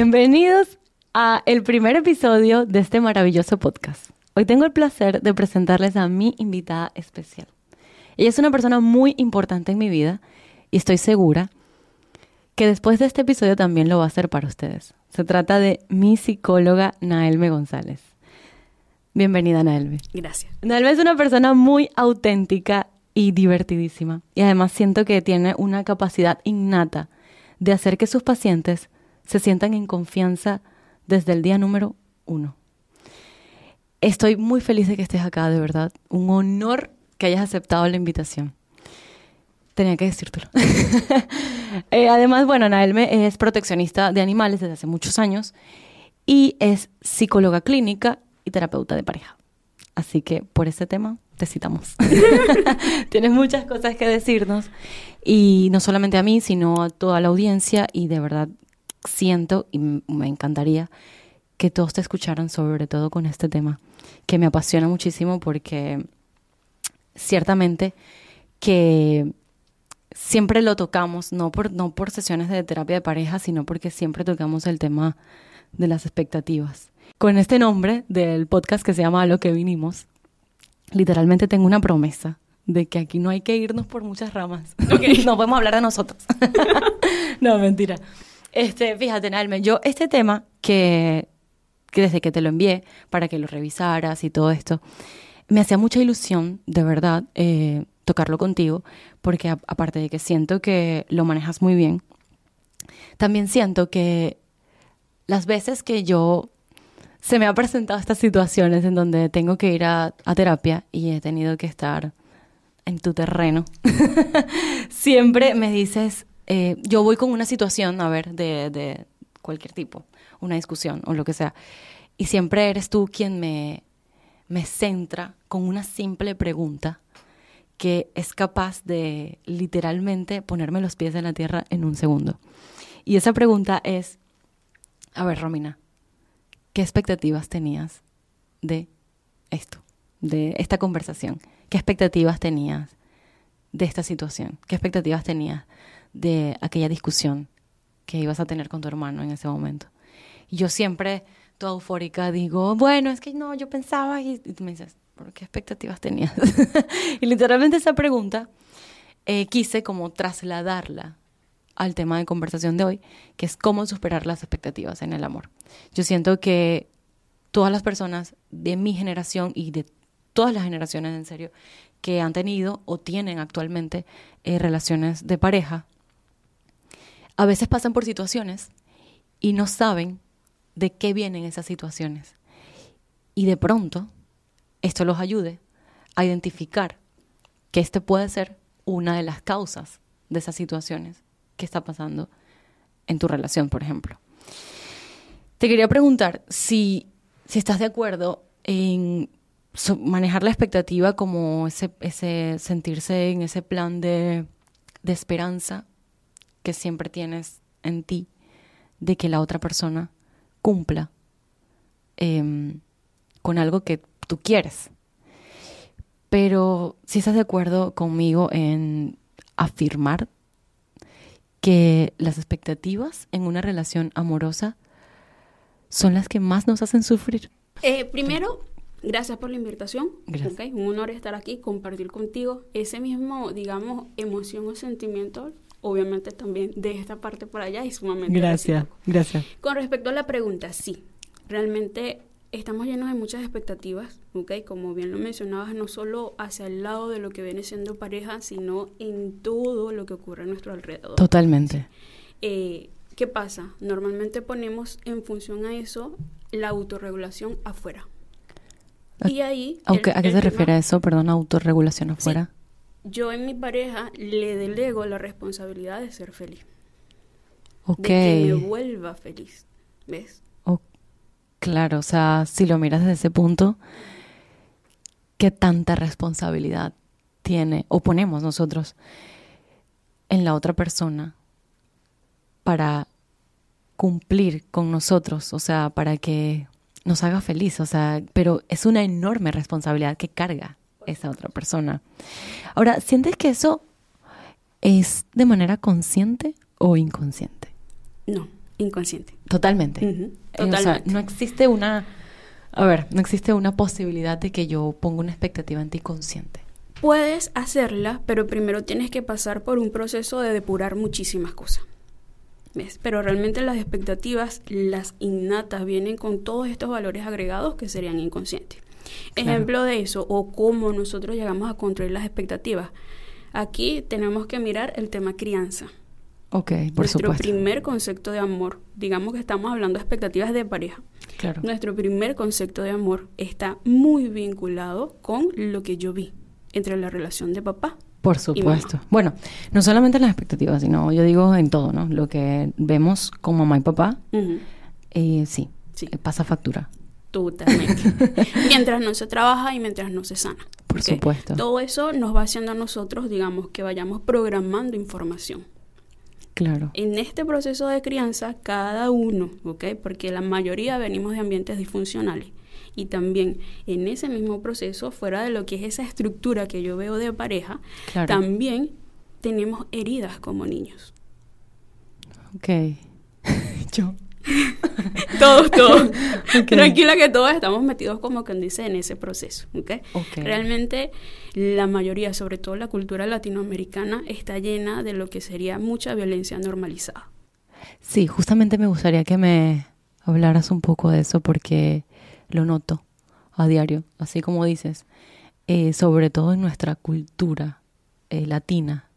Bienvenidos a el primer episodio de este maravilloso podcast. Hoy tengo el placer de presentarles a mi invitada especial. Ella es una persona muy importante en mi vida y estoy segura que después de este episodio también lo va a hacer para ustedes. Se trata de mi psicóloga Naelme González. Bienvenida, Naelme. Gracias. Naelme es una persona muy auténtica y divertidísima. Y además siento que tiene una capacidad innata de hacer que sus pacientes se sientan en confianza desde el día número uno. Estoy muy feliz de que estés acá, de verdad. Un honor que hayas aceptado la invitación. Tenía que decírtelo. Eh, además, bueno, Naelme es proteccionista de animales desde hace muchos años y es psicóloga clínica y terapeuta de pareja. Así que por ese tema te citamos. Tienes muchas cosas que decirnos y no solamente a mí, sino a toda la audiencia y de verdad siento y me encantaría que todos te escucharan sobre todo con este tema que me apasiona muchísimo porque ciertamente que siempre lo tocamos, no por, no por sesiones de terapia de pareja, sino porque siempre tocamos el tema de las expectativas. Con este nombre del podcast que se llama A lo que vinimos, literalmente tengo una promesa de que aquí no hay que irnos por muchas ramas. no podemos hablar de nosotros. no, mentira. Este, fíjate, Nalme, yo este tema que, desde que te lo envié para que lo revisaras y todo esto, me hacía mucha ilusión, de verdad, eh, tocarlo contigo, porque aparte de que siento que lo manejas muy bien, también siento que las veces que yo se me ha presentado estas situaciones en donde tengo que ir a, terapia y he tenido que estar en tu terreno, siempre me dices, eh, yo voy con una situación, a ver, de, de cualquier tipo, una discusión o lo que sea, y siempre eres tú quien me, me centra con una simple pregunta que es capaz de literalmente ponerme los pies en la tierra en un segundo. Y esa pregunta es, a ver, Romina, ¿qué expectativas tenías de esto, de esta conversación? ¿Qué expectativas tenías de esta situación? ¿Qué expectativas tenías de aquella discusión que ibas a tener con tu hermano en ese momento? Y yo siempre, toda eufórica, digo, bueno, es que no, yo pensaba, y, y tú me dices, ¿qué expectativas tenías? y literalmente esa pregunta eh, quise como trasladarla al tema de conversación de hoy, que es cómo superar las expectativas en el amor. Yo siento que todas las personas de mi generación y de todas las generaciones en serio que han tenido o tienen actualmente eh, relaciones de pareja, a veces pasan por situaciones y no saben de qué vienen esas situaciones. Y de pronto esto los ayude a identificar que este puede ser una de las causas de esas situaciones que está pasando en tu relación, por ejemplo. Te quería preguntar si, si estás de acuerdo en manejar la expectativa como ese, ese sentirse en ese plan de, de esperanza que siempre tienes en ti de que la otra persona cumpla em, con algo que tú quieres. Pero si estás de acuerdo conmigo en afirmar que las expectativas en una relación amorosa son las que más nos hacen sufrir. Eh, primero, gracias por la invitación. Gracias. Un honor estar aquí, compartir contigo ese mismo, digamos, emoción o sentimiento obviamente también de esta parte por allá y sumamente gracias gracias con respecto a la pregunta sí realmente estamos llenos de muchas expectativas, ¿ok? Como bien lo mencionabas, no solo hacia el lado de lo que viene siendo pareja, sino en todo lo que ocurre a nuestro alrededor. Totalmente. Eh, ¿Qué pasa? Normalmente ponemos en función a eso la autorregulación afuera. Y ahí... ¿A qué se refiere a eso? Perdón, autorregulación afuera. Yo en mi pareja le delego la responsabilidad de ser feliz. Ok. De que me vuelva feliz. ¿Ves? Claro, o sea, si lo miras desde ese punto, ¿qué tanta responsabilidad tiene o ponemos nosotros en la otra persona para cumplir con nosotros? O sea, para que nos haga feliz, o sea, pero es una enorme responsabilidad que carga esa otra persona. Ahora, ¿sientes que eso es de manera consciente o inconsciente? No, inconsciente. Totalmente. O sea, totalmente. no existe una, a ver, no existe una posibilidad de que yo ponga una expectativa en ti consciente. Puedes hacerla, pero primero tienes que pasar por un proceso de depurar muchísimas cosas. ¿Ves? Pero realmente las expectativas, las innatas, vienen con todos estos valores agregados que serían inconscientes. Claro. Ejemplo de eso, o cómo nosotros llegamos a construir las expectativas. Aquí tenemos que mirar el tema crianza. Ok, por Nuestro supuesto. primer concepto de amor, digamos que estamos hablando de expectativas de pareja. Claro. Nuestro primer concepto de amor está muy vinculado con lo que yo vi entre la relación de papá. Por supuesto. Bueno, no solamente en las expectativas, sino yo digo en todo, ¿no? Lo que vemos con mamá y papá, eh, sí, Sí. eh, pasa factura. Totalmente. mientras no se trabaja y mientras no se sana. Por supuesto. Todo eso nos va haciendo a nosotros, digamos, que vayamos programando información. Claro. En este proceso de crianza, cada uno, ¿ok? Porque la mayoría venimos de ambientes disfuncionales. Y también en ese mismo proceso, fuera de lo que es esa estructura que yo veo de pareja, Claro. también tenemos heridas como niños. Ok. yo. Todos, todos. Tranquila que todos estamos metidos como quien dice en ese proceso, ¿ok? Ok. Realmente la mayoría, sobre todo la cultura latinoamericana, está llena de lo que sería mucha violencia normalizada. Sí, justamente me gustaría que me hablaras un poco de eso porque lo noto a diario, así como dices, eh, sobre todo en nuestra cultura eh, latina,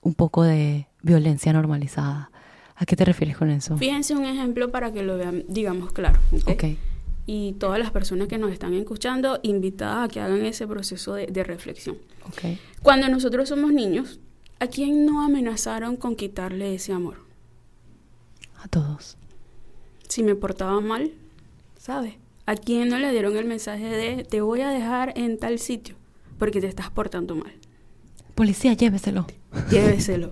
un poco de violencia normalizada. ¿A qué te refieres con eso? Fíjense un ejemplo para que lo vean, digamos, claro, ¿ok? Ok, Y todas las personas que nos están escuchando, invitadas a que hagan ese proceso de, de reflexión. ok. Cuando nosotros somos niños, ¿a quién no amenazaron con quitarle ese amor? A todos. si me portaba mal, ¿sabes? ¿A quién no le dieron el mensaje de te voy a dejar en tal sitio porque te estás portando mal? Policía, lléveselo. Lléveselo.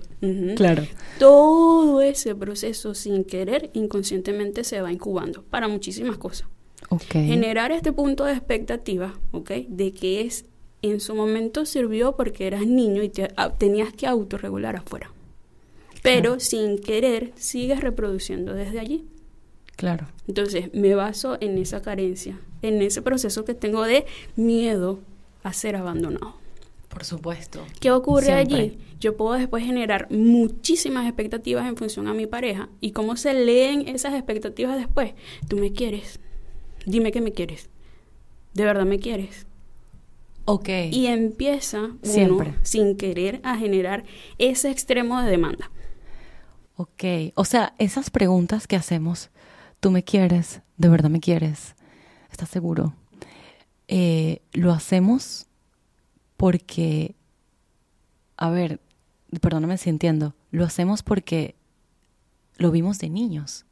Claro. Todo ese proceso sin querer, inconscientemente se va incubando para muchísimas cosas. Ok. Generar este punto de expectativa, ¿ok? De que es en su momento sirvió porque eras niño y te, a- tenías que autorregular afuera. Pero Claro. sin querer sigues reproduciendo desde allí. Claro. Entonces me baso en esa carencia, en ese proceso que tengo de miedo a ser abandonado. Por supuesto. ¿Qué ocurre Siempre. allí? Yo puedo después generar muchísimas expectativas en función a mi pareja. ¿Y cómo se leen esas expectativas después? Tú me quieres. Dime que me quieres. ¿De verdad me quieres? Ok. Y empieza uno, Siempre. sin querer, a generar ese extremo de demanda. Ok, o sea, esas preguntas que hacemos, ¿tú me quieres? ¿De verdad me quieres? ¿Estás seguro? Eh, lo hacemos porque, a ver, perdóname si entiendo, lo hacemos porque lo vimos de niños.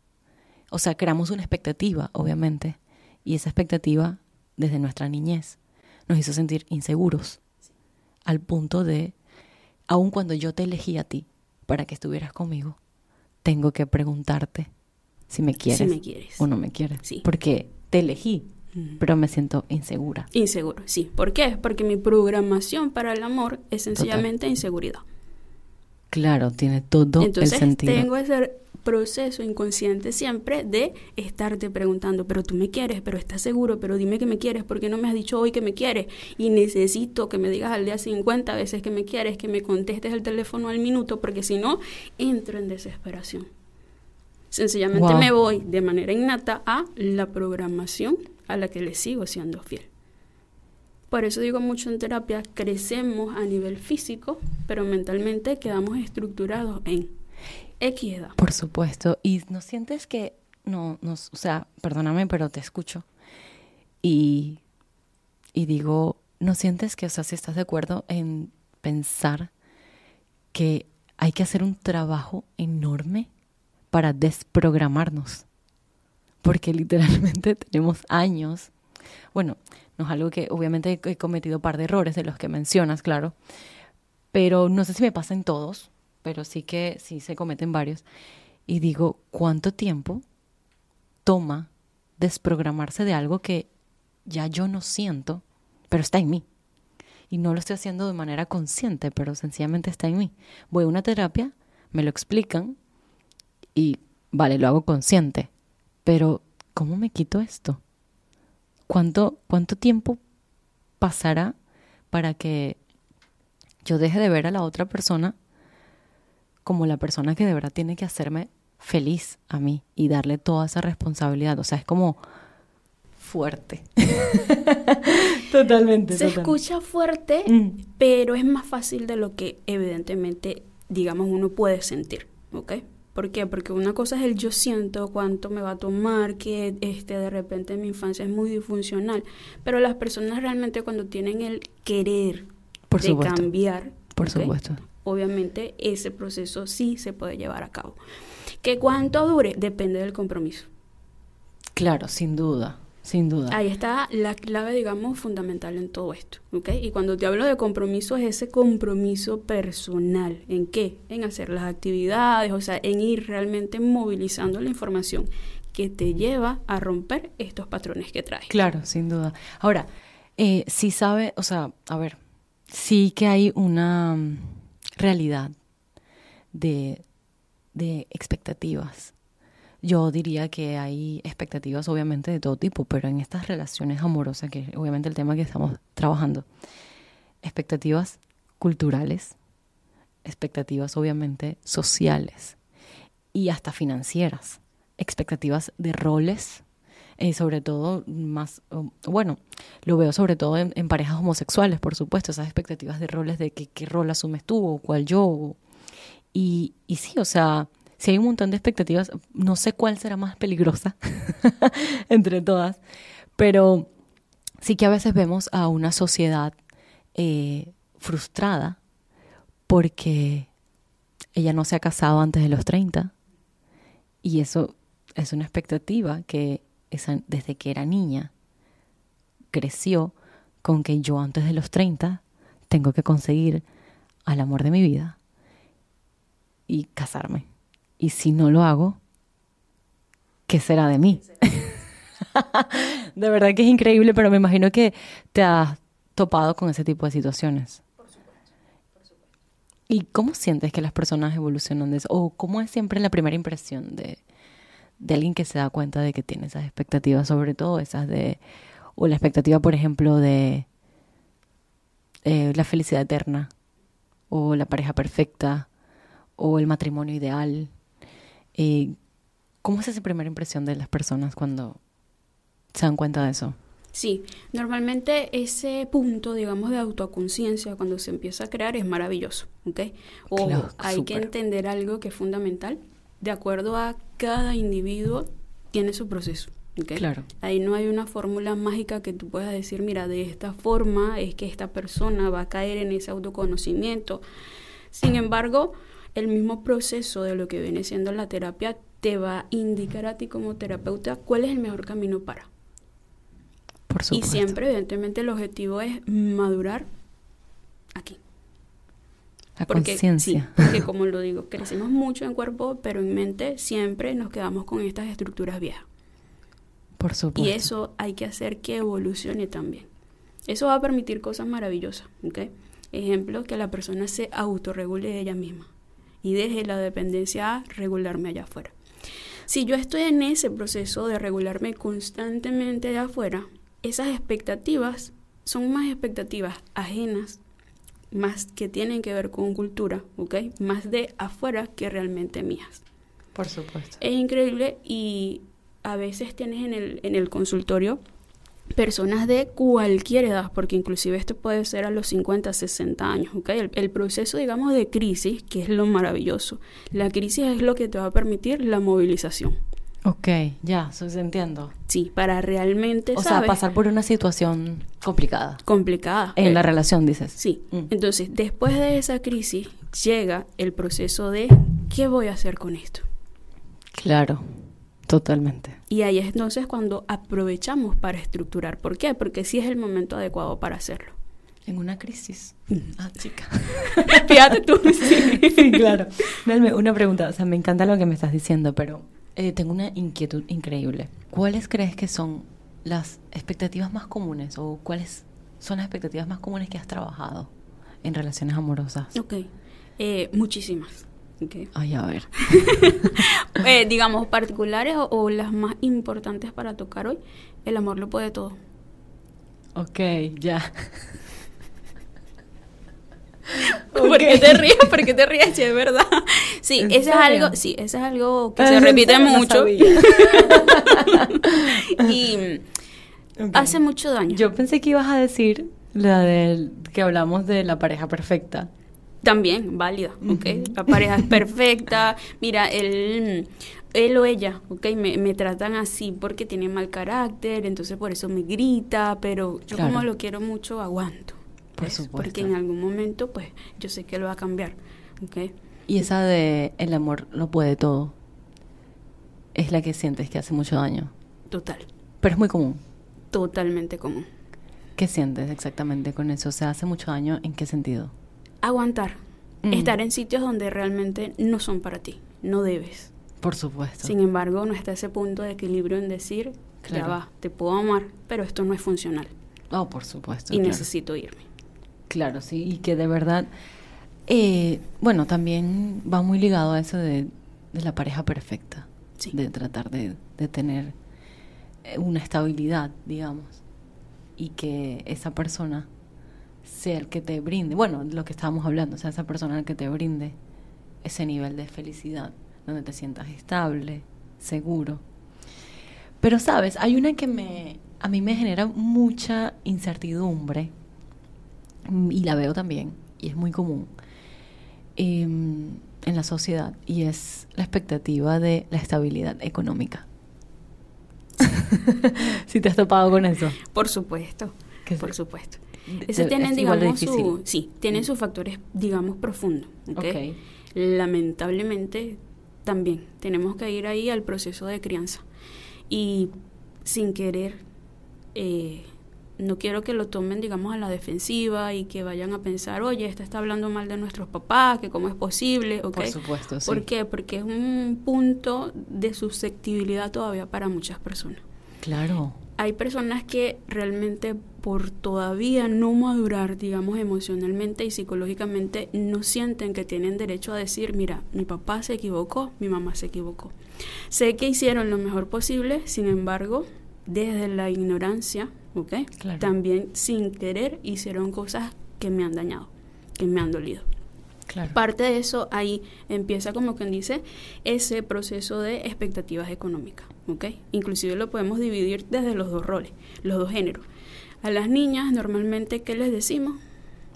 O sea, creamos una expectativa, obviamente, y esa expectativa, desde nuestra niñez, nos hizo sentir inseguros, al punto de, aun cuando yo te elegí a ti para que estuvieras conmigo, tengo que preguntarte si me quieres, me quieres. o no me quieres. Sí. Porque te elegí. Pero me siento insegura. Inseguro, sí. ¿Por qué? Porque mi programación para el amor es sencillamente inseguridad. Claro, tiene todo Entonces el sentido. tengo ese proceso inconsciente siempre de estarte preguntando, pero tú me quieres, pero estás seguro, pero dime que me quieres, porque no me has dicho hoy que me quieres? Y necesito que me digas al día 50 veces que me quieres, que me contestes el teléfono al minuto, porque si no, entro en desesperación. Sencillamente Wow. me voy de manera innata a la programación a la que le sigo siendo fiel. Por eso digo mucho en terapia, crecemos a nivel físico, pero mentalmente quedamos estructurados en X edad. Por supuesto. Y no sientes que, no, no, o sea, perdóname, pero te escucho. Y, y digo, ¿no sientes que, o sea, si estás de acuerdo en pensar que hay que hacer un trabajo enorme para desprogramarnos? Porque literalmente tenemos años. Bueno, no es algo que obviamente he cometido un par de errores de los que mencionas, claro. Pero no sé si me pasa en todos, pero sí que sí se cometen varios. Y digo, ¿cuánto tiempo toma desprogramarse de algo que ya yo no siento, pero está en mí? Y no lo estoy haciendo de manera consciente, pero sencillamente está en mí. Voy a una terapia, me lo explican y vale, lo hago consciente, pero ¿cómo me quito esto? ¿Cuánto, cuánto tiempo pasará para que yo deje de ver a la otra persona como la persona que de verdad tiene que hacerme feliz a mí y darle toda esa responsabilidad? O sea, es como fuerte. totalmente. Se escucha fuerte, mm. pero es más fácil de lo que evidentemente, digamos, uno puede sentir, ¿ok? ¿Por qué? Porque una cosa es el yo siento cuánto me va a tomar, que este de repente mi infancia es muy disfuncional, pero las personas realmente cuando tienen el querer de cambiar, por supuesto. Obviamente ese proceso sí se puede llevar a cabo. ¿Que cuánto dure? Depende del compromiso. Claro, sin duda. Sin duda. Ahí está la clave, digamos, fundamental en todo esto. ¿ok? Y cuando te hablo de compromiso, es ese compromiso personal. ¿En qué? En hacer las actividades, o sea, en ir realmente movilizando la información que te lleva a romper estos patrones que traes. Claro, sin duda. Ahora, eh, sí sabe, o sea, a ver, sí que hay una mm, realidad de, de expectativas yo diría que hay expectativas obviamente de todo tipo, pero en estas relaciones amorosas, que es obviamente el tema que estamos trabajando, expectativas culturales, expectativas obviamente sociales y hasta financieras, expectativas de roles, eh, sobre todo más, bueno, lo veo sobre todo en, parejas homosexuales, por supuesto, esas expectativas de roles de que, qué rol asumes tú o cuál yo. Y, y sí, o sea, si hay un montón de expectativas, no sé cuál será más peligrosa entre todas, pero sí que a veces vemos a una sociedad eh, frustrada porque ella no se ha casado antes de los 30 y eso es una expectativa que desde que era niña creció con que yo antes de los 30 tengo que conseguir al amor de mi vida y casarme. Y si no lo hago, ¿qué será de mí? de verdad que es increíble, pero me imagino que te has topado con ese tipo de situaciones. Por supuesto, por supuesto. ¿Y cómo sientes que las personas evolucionan de eso? ¿O cómo es siempre la primera impresión de, de alguien que se da cuenta de que tiene esas expectativas, sobre todo esas de, o la expectativa, por ejemplo, de eh, la felicidad eterna, o la pareja perfecta, o el matrimonio ideal, eh, ¿Cómo es esa primera impresión de las personas cuando se dan cuenta de eso? Sí, normalmente ese punto, digamos, de autoconciencia cuando se empieza a crear es maravilloso, ¿ok? O hay que entender algo que es fundamental. De acuerdo a cada individuo, tiene su proceso. ¿okay? Claro. Ahí no hay una fórmula mágica que tú puedas decir, mira, de esta forma es que esta persona va a caer en ese autoconocimiento. Sin embargo, el mismo proceso de lo que viene siendo la terapia te va a indicar a ti como terapeuta cuál es el mejor camino para. Por y siempre, evidentemente, el objetivo es madurar aquí. La conciencia. porque como lo digo, crecemos mucho en cuerpo, pero en mente siempre nos quedamos con estas estructuras viejas. Por supuesto. Y eso hay que hacer que evolucione también. Eso va a permitir cosas maravillosas, ¿ok? Ejemplo, que la persona se autorregule ella misma y deje la dependencia a regularme allá afuera. Si yo estoy en ese proceso de regularme constantemente allá afuera, esas expectativas son más expectativas ajenas, más que tienen que ver con cultura, ¿ok? Más de afuera que realmente mías. Por supuesto. Es increíble y a veces tienes en el, en el consultorio personas de cualquier edad, porque inclusive esto puede ser a los 50, 60 años, ¿ok? El, proceso, digamos, de crisis, que es lo maravilloso. La crisis es lo que te va a permitir la movilización. Ok, ya, eso se entiendo. Sí, para realmente... O sea, pasar por una situación complicada. Complicada. En la relación, dices. Sí. Mm. Entonces, después de esa crisis, llega el proceso de, ¿qué voy a hacer con esto? Claro. Totalmente. Y ahí es entonces cuando aprovechamos para estructurar. ¿Por qué? Porque sí es el momento adecuado para hacerlo. En una crisis. Mm. Ah, chica. Fíjate tú. Sí. claro. una pregunta. O sea, me encanta lo que me estás diciendo, pero eh, tengo una inquietud increíble. ¿Cuáles crees que son las expectativas más comunes o cuáles son las expectativas más comunes que has trabajado en relaciones amorosas? Ok. Eh, muchísimas. ¿Ok? Ay, a ver. Eh, digamos, particulares o, o las más importantes para tocar hoy, el amor lo puede todo. Ok, ya. ¿Por qué te ríes? ¿Por qué te ríes? Es verdad. Sí, ¿En eso es algo, sí, eso es algo que Ah, se ¿en repite mucho y hace mucho daño. Yo pensé que ibas a decir la del que hablamos de la pareja perfecta. También válida, ¿ok? La pareja es perfecta. Mira, él, él o ella, ¿ok? Me, me tratan así porque tiene mal carácter, entonces por eso me grita, pero yo Claro. como lo quiero mucho, aguanto. Por ¿ves? supuesto. Porque en algún momento, pues, yo sé que lo va a cambiar, ¿ok? Y esa de el amor lo puede todo. Es la que sientes que hace mucho daño. Total, Pero es muy común. totalmente común. ¿Qué sientes exactamente con eso? O sea, hace mucho daño en qué sentido? Aguantar. Mm. Estar en sitios donde realmente no son para ti, no debes. Por supuesto. Sin embargo, no está ese punto de equilibrio en decir, ya Claro. va, te puedo amar, pero esto no es funcional Oh, por supuesto. y claro. necesito irme. Claro, sí, y que de verdad, eh, bueno, también va muy ligado a eso de, de la pareja perfecta, Sí. de tratar de, de tener eh, una estabilidad, digamos, y que esa persona sea el que te brinde, bueno, lo que estábamos hablando, sea esa persona que te brinde ese nivel de felicidad, donde te sientas estable, seguro. Pero sabes, hay una que me, a mí me genera mucha incertidumbre y la veo también, y es muy común em, en la sociedad, y es la expectativa de la estabilidad económica. si te has topado con eso. Por supuesto, por supuesto. De- tienen, es digamos, su, sí, tienen sus factores, digamos, profundos. ¿ok? Ok. Lamentablemente, también tenemos que ir ahí al proceso de crianza. Y sin querer, eh, no quiero que lo tomen, digamos, a la defensiva y que vayan a pensar, oye, esta está hablando mal de nuestros papás, que cómo es posible, ¿ok? Por supuesto, sí. ¿Por qué? Porque es un punto de susceptibilidad todavía para muchas personas. Claro. Hay personas que realmente por todavía no madurar, digamos, emocionalmente y psicológicamente, no sienten que tienen derecho a decir, mira, mi papá se equivocó, mi mamá se equivocó. Sé que hicieron lo mejor posible, sin embargo, desde la ignorancia, ¿ok? Claro. También sin querer hicieron cosas que me han dañado, que me han dolido. Claro. Parte de eso ahí empieza como quien dice ese proceso de expectativas económicas, ¿ok? Inclusive lo podemos dividir desde los dos roles, los dos géneros. A las niñas normalmente ¿qué les decimos?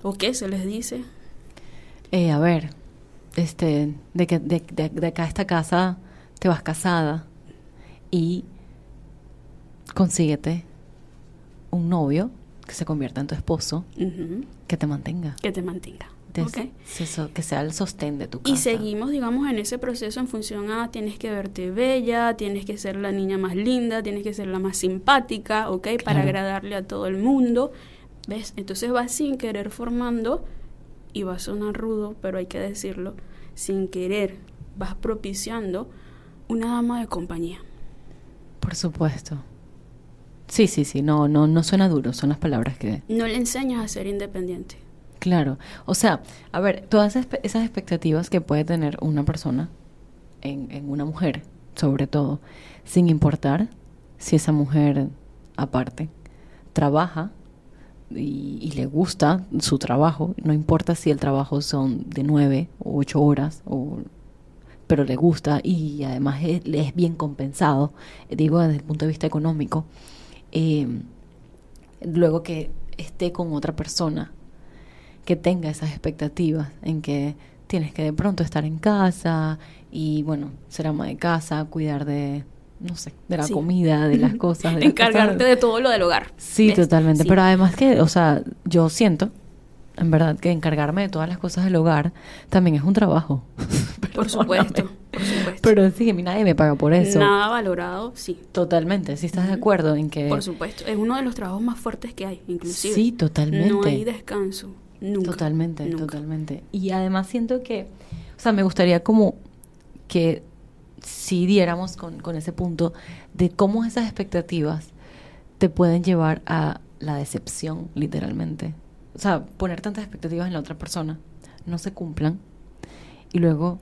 ¿O qué se les dice? Eh, a ver, este, de que de, de- de acá a esta casa te vas casada y consíguete un novio que se convierta en tu esposo, que te mantenga, que te mantenga. Te- ¿ok? se- so- que sea el sostén de tu casa. Y seguimos, digamos, en ese proceso en función a tienes que verte bella, tienes que ser la niña más linda, tienes que ser la más simpática, ¿ok? Para agradarle a todo el mundo, ¿ves? Entonces vas sin querer formando, y va a sonar rudo, pero hay que decirlo, sin querer vas propiciando una dama de compañía. Por supuesto. Sí, sí, sí, no, no, no suena duro, son las palabras que... No le enseñas a ser independiente. Claro, o sea, a ver, todas esas expectativas que puede tener una persona en, una mujer, sobre todo, sin importar si esa mujer, aparte, trabaja y, le gusta su trabajo, no importa si el trabajo son de nueve o ocho horas, o, pero le gusta y además es, es bien compensado, digo desde el punto de vista económico, eh, luego que esté con otra persona que tenga esas expectativas en que tienes que de pronto estar en casa y bueno, ser ama de casa, cuidar de, no sé, de la Sí. comida, de las cosas. De las Encargarte cosas. de todo lo del hogar. Sí, ¿ves? totalmente. Sí. Pero además que, o sea, yo siento, en verdad, que encargarme de todas las cosas del hogar también es un trabajo. Por supuesto, por supuesto. Pero sí, a mí nadie me paga por eso. Nada valorado, sí. Totalmente, si estás de acuerdo en que... Por supuesto, es uno de los trabajos más fuertes que hay, inclusive. Sí, totalmente. No hay descanso, nunca. Totalmente, nunca. totalmente. Y además siento que, o sea, me gustaría como que si diéramos con, con ese punto de cómo esas expectativas te pueden llevar a la decepción, literalmente. O sea, poner tantas expectativas en la otra persona, no se cumplan y luego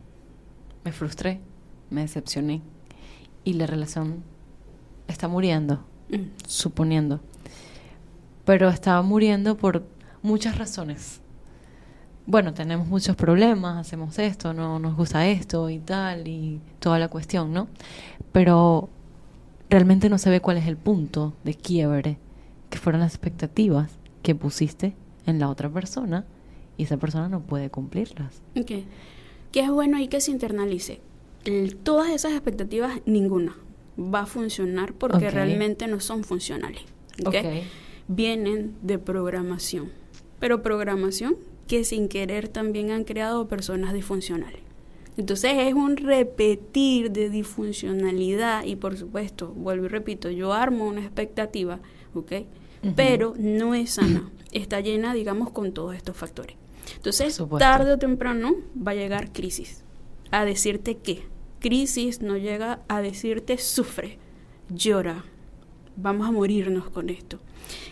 me frustré, me decepcioné y la relación está muriendo, Mm. suponiendo. Pero estaba muriendo por muchas razones. Bueno, tenemos muchos problemas, hacemos esto, no nos gusta esto y tal, y toda la cuestión, ¿no? Pero realmente no se ve cuál es el punto de quiebre, que fueron las expectativas que pusiste en la otra persona y esa persona no puede cumplirlas. Ok. Que es bueno ahí que se internalice. El- todas esas expectativas, ninguna va a funcionar porque realmente no son funcionales. ¿ok? Ok. Vienen de programación. Pero programación que sin querer también han creado personas disfuncionales. Entonces es un repetir de disfuncionalidad y por supuesto, vuelvo y repito, yo armo una expectativa, ¿ok? Pero no es sana, está llena, digamos, con todos estos factores. Entonces, tarde o temprano va a llegar crisis. A decirte qué. Crisis no llega a decirte sufre, llora, vamos a morirnos con esto.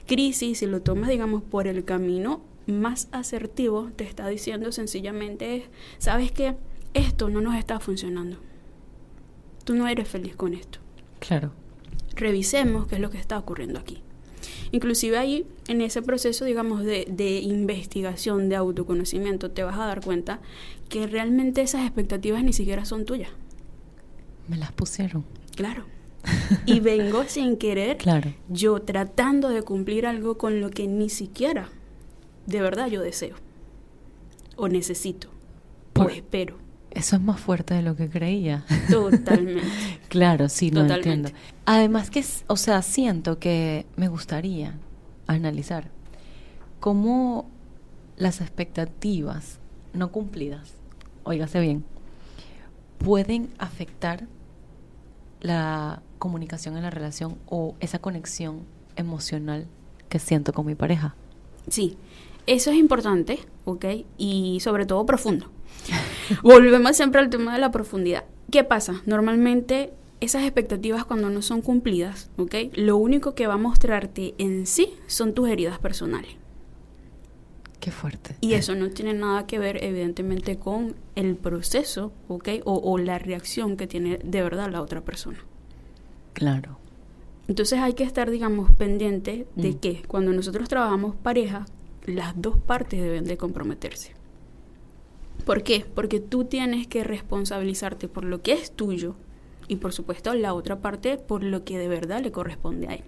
Crisis, si lo tomas, digamos, por el camino más asertivo, te está diciendo sencillamente es, ¿sabes qué? Esto no nos está funcionando. Tú no eres feliz con esto. Claro. Revisemos qué es lo que está ocurriendo aquí. Inclusive ahí, en ese proceso, digamos, de, de investigación, de autoconocimiento, te vas a dar cuenta que realmente esas expectativas ni siquiera son tuyas. Me las pusieron. Claro. Y vengo sin querer, Claro. yo tratando de cumplir algo con lo que ni siquiera de verdad yo deseo. O necesito. Por- O espero. Eso es más fuerte de lo que creía. Totalmente. Claro, sí, lo entiendo. Además que, es- o sea, siento que me gustaría analizar cómo las expectativas no cumplidas, óigase bien, pueden afectar la comunicación en la relación o esa conexión emocional que siento con mi pareja. Sí, eso es importante, ¿ok? Y sobre todo profundo. Volvemos siempre al tema de la profundidad. ¿Qué pasa? Normalmente esas expectativas cuando no son cumplidas, ¿ok? Lo único que va a mostrarte en sí son tus heridas personales. Qué fuerte. Y eso no tiene nada que ver, evidentemente, con el proceso, ¿ok? O, o la reacción que tiene de verdad la otra persona. Claro. Entonces hay que estar, digamos, pendiente de Mm. que cuando nosotros trabajamos pareja, las dos partes deben de comprometerse. ¿Por qué? Porque tú tienes que responsabilizarte por lo que es tuyo y por supuesto la otra parte por lo que de verdad le corresponde a él.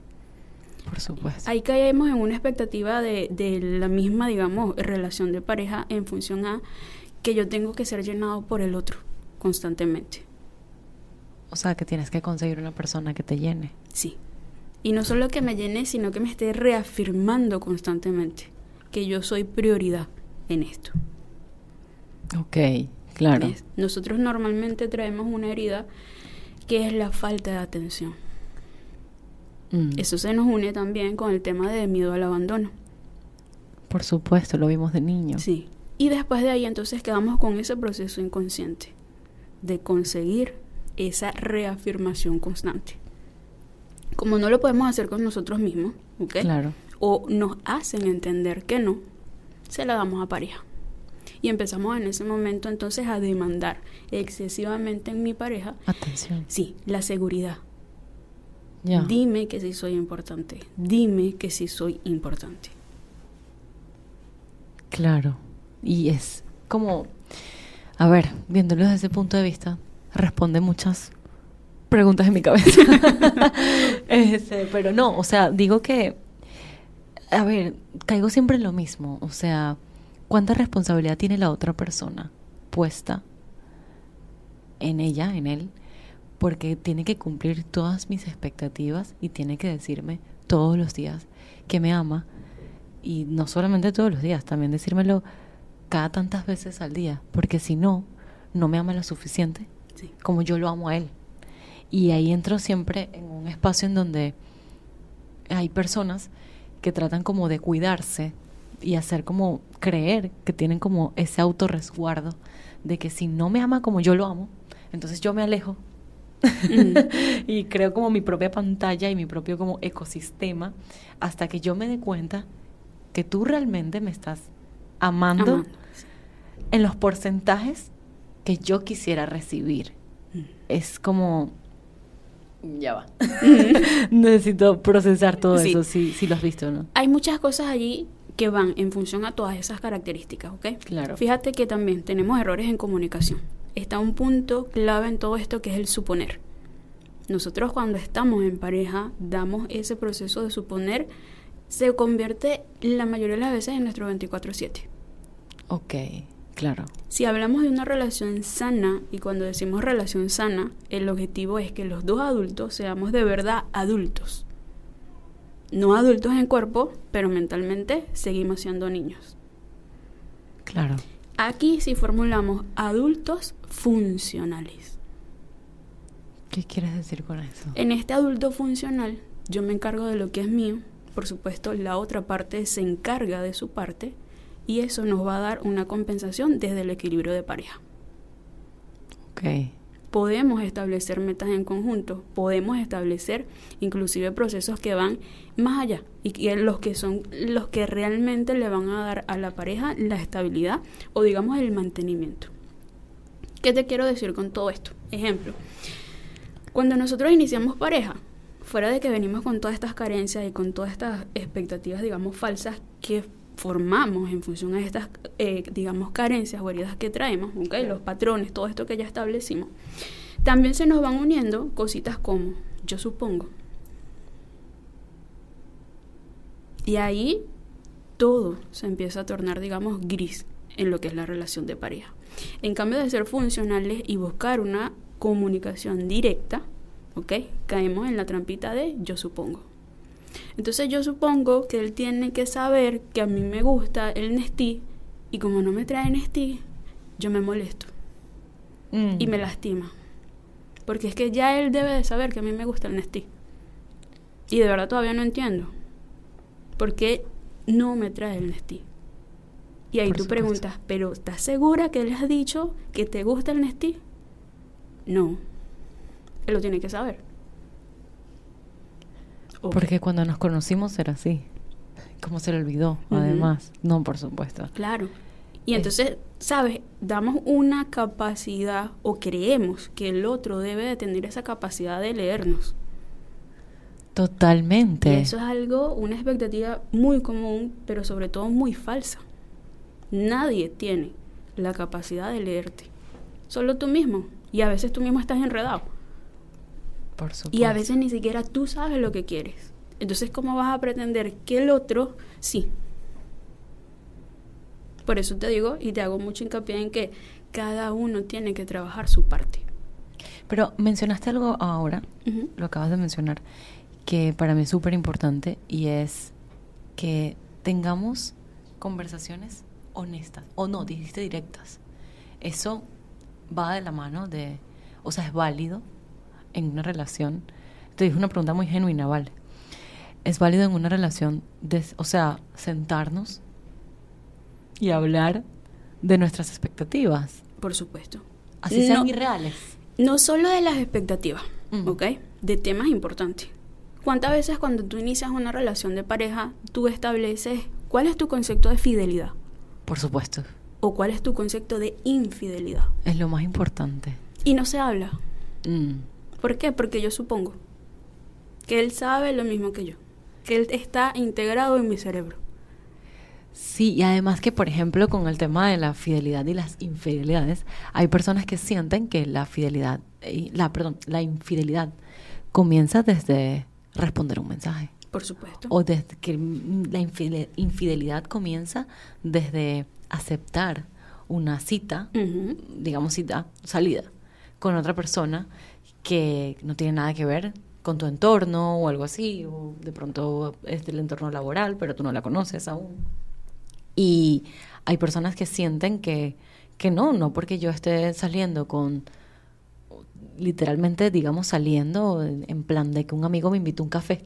Por supuesto. Ahí caemos en una expectativa de, de la misma, digamos, relación de pareja en función a que yo tengo que ser llenado por el otro constantemente. O sea, que tienes que conseguir una persona que te llene. Sí. Y no solo que me llene, sino que me esté reafirmando constantemente que yo soy prioridad en esto. Ok, claro. ¿Ves? Nosotros normalmente traemos una herida que es la falta de atención. Mm, Eso se nos une también con el tema de miedo al abandono. Por supuesto, lo vimos de niño. Sí. Y después de ahí entonces quedamos con ese proceso inconsciente de conseguir esa reafirmación constante. Como no lo podemos hacer con nosotros mismos, ¿ok? Claro. o nos hacen entender que no, se la damos a pareja. Y empezamos en ese momento entonces a demandar excesivamente en mi pareja, Atención. sí, la seguridad. Ya. Dime que sí soy importante, dime que sí soy importante. Claro. Y es como, a ver, viéndolo desde ese punto de vista, responde muchas preguntas en mi cabeza. Este, pero no, o sea, digo que, a ver, caigo siempre en lo mismo. O sea, ¿cuánta responsabilidad tiene la otra persona puesta en ella, en él? Porque tiene que cumplir todas mis expectativas y tiene que decirme todos los días que me ama. Y no solamente todos los días, también decírmelo cada tantas veces al día. Porque si no, no me ama lo suficiente Sí. como yo lo amo a él. Y ahí entro siempre en un espacio en donde hay personas que tratan como de cuidarse y hacer como creer que tienen como ese autorresguardo de que si no me ama como yo lo amo, entonces yo me alejo Mm. y creo como mi propia pantalla y mi propio como ecosistema hasta que yo me dé cuenta que tú realmente me estás amando Amando. en los porcentajes que yo quisiera recibir. Mm. Es como... Ya va. Necesito procesar todo Sí. eso, si, si lo has visto, ¿no? Hay muchas cosas allí que van en función a todas esas características, ¿ok? Claro. Fíjate que también tenemos errores en comunicación. Está un punto clave en todo esto que es el suponer. Nosotros cuando estamos en pareja damos ese proceso de suponer, se convierte la mayoría de las veces en nuestro 24/7. Ok, claro. Si hablamos de una relación sana, y cuando decimos relación sana, el objetivo es que los dos adultos seamos de verdad adultos. No adultos en cuerpo, pero mentalmente seguimos siendo niños. Claro. Aquí sí formulamos adultos funcionales. ¿Qué quieres decir con eso? En este adulto funcional, yo me encargo de lo que es mío. Por supuesto, la otra parte se encarga de su parte y eso nos va a dar una compensación desde el equilibrio de pareja. Ok. Podemos establecer metas en conjunto, podemos establecer inclusive procesos que van más allá y que los que son los que realmente le van a dar a la pareja la estabilidad o digamos el mantenimiento. ¿Qué te quiero decir con todo esto? Ejemplo, cuando nosotros iniciamos pareja, fuera de que venimos con todas estas carencias y con todas estas expectativas, digamos, falsas que formamos en función a estas, eh, digamos, carencias o heridas que traemos, ¿ok? los patrones, todo esto que ya establecimos, también se nos van uniendo cositas como, yo supongo. Y ahí todo se empieza a tornar, digamos, gris en lo que es la relación de pareja. En cambio de ser funcionales y buscar una comunicación directa, ¿ok? Caemos en la trampita de yo supongo. Entonces yo supongo que él tiene que saber que a mí me gusta el Nestí y como no me trae Nestí, yo me molesto Mm. y me lastima. Porque es que ya él debe de saber que a mí me gusta el Nestí. Y de verdad todavía no entiendo. ¿Por qué no me trae el Nestí? Y ahí Por tú supuesto. preguntas, ¿pero estás segura que él has dicho que te gusta el Nestí? No. Él lo tiene que saber. Porque cuando nos conocimos era así. ¿Cómo se le olvidó? Además. No, por supuesto. Claro. Y Es- entonces, ¿sabes? Damos una capacidad o creemos que el otro debe de tener esa capacidad de leernos. Y Totalmente. eso es algo, una expectativa muy común, pero sobre todo muy falsa. Nadie tiene la capacidad de leerte. Solo tú mismo. Y a veces tú mismo estás enredado. Por supuesto. Y a veces ni siquiera tú sabes lo que quieres. Entonces, ¿cómo vas a pretender que el otro sí? Por eso te digo y te hago mucho hincapié en que cada uno tiene que trabajar su parte. Pero mencionaste algo ahora, lo acabas de mencionar, que para mí es súper importante y es que tengamos conversaciones honestas, o no, dijiste directas. Eso va de la mano de, o sea, es válido en una relación. Te dije una pregunta muy genuina, ¿vale? Es válido en una relación, de, o sea, sentarnos y hablar de nuestras expectativas, Por supuesto. así sean No- irreales. No solo de las expectativas, Ujú. ¿ok? De temas importantes. ¿Cuántas veces cuando tú inicias una relación de pareja, tú estableces cuál es tu concepto de fidelidad Por supuesto, o cuál es tu concepto de infidelidad? es lo más importante. Y no se habla. Mm. ¿Por qué? Porque yo supongo que él sabe lo mismo que yo, que él está integrado en mi cerebro. Sí, y además que, por ejemplo, con el tema de la fidelidad y las infidelidades, hay personas que sienten que la fidelidad, y la, perdón, la infidelidad comienza desde responder un mensaje. Por supuesto. O desde que la infide- infidelidad comienza desde aceptar una cita, digamos cita, salida, con otra persona que no tiene nada que ver con tu entorno o algo así, o de pronto es del entorno laboral, pero tú no la conoces aún. Y hay personas que sienten que, que no, no porque yo esté saliendo con, literalmente, digamos, saliendo en plan de que un amigo me invitó a un café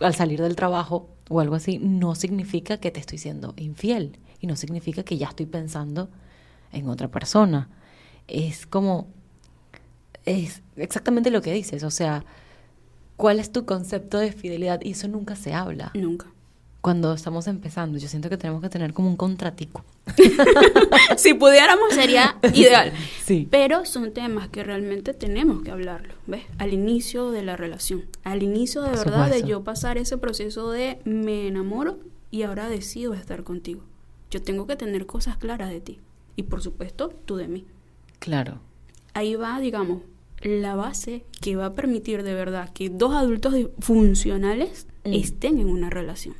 al salir del trabajo o algo así, no significa que te estoy siendo infiel y no significa que ya estoy pensando en otra persona. Es como, es exactamente lo que dices, o sea, ¿cuál es tu concepto de fidelidad? Y eso nunca se habla. Nunca. cuando estamos empezando. Yo siento que tenemos que tener como un contratico. si pudiéramos sería ideal. Sí. Pero son temas que realmente tenemos que hablarlo, ¿ves? Al inicio de la relación. Al inicio de Por verdad de yo pasar ese proceso de me enamoro y ahora decido estar contigo. Yo tengo que tener cosas claras de ti. Y por supuesto, tú de mí. Claro. Ahí va, digamos, la base que va a permitir de verdad que dos adultos funcionales Mm. estén en una relación.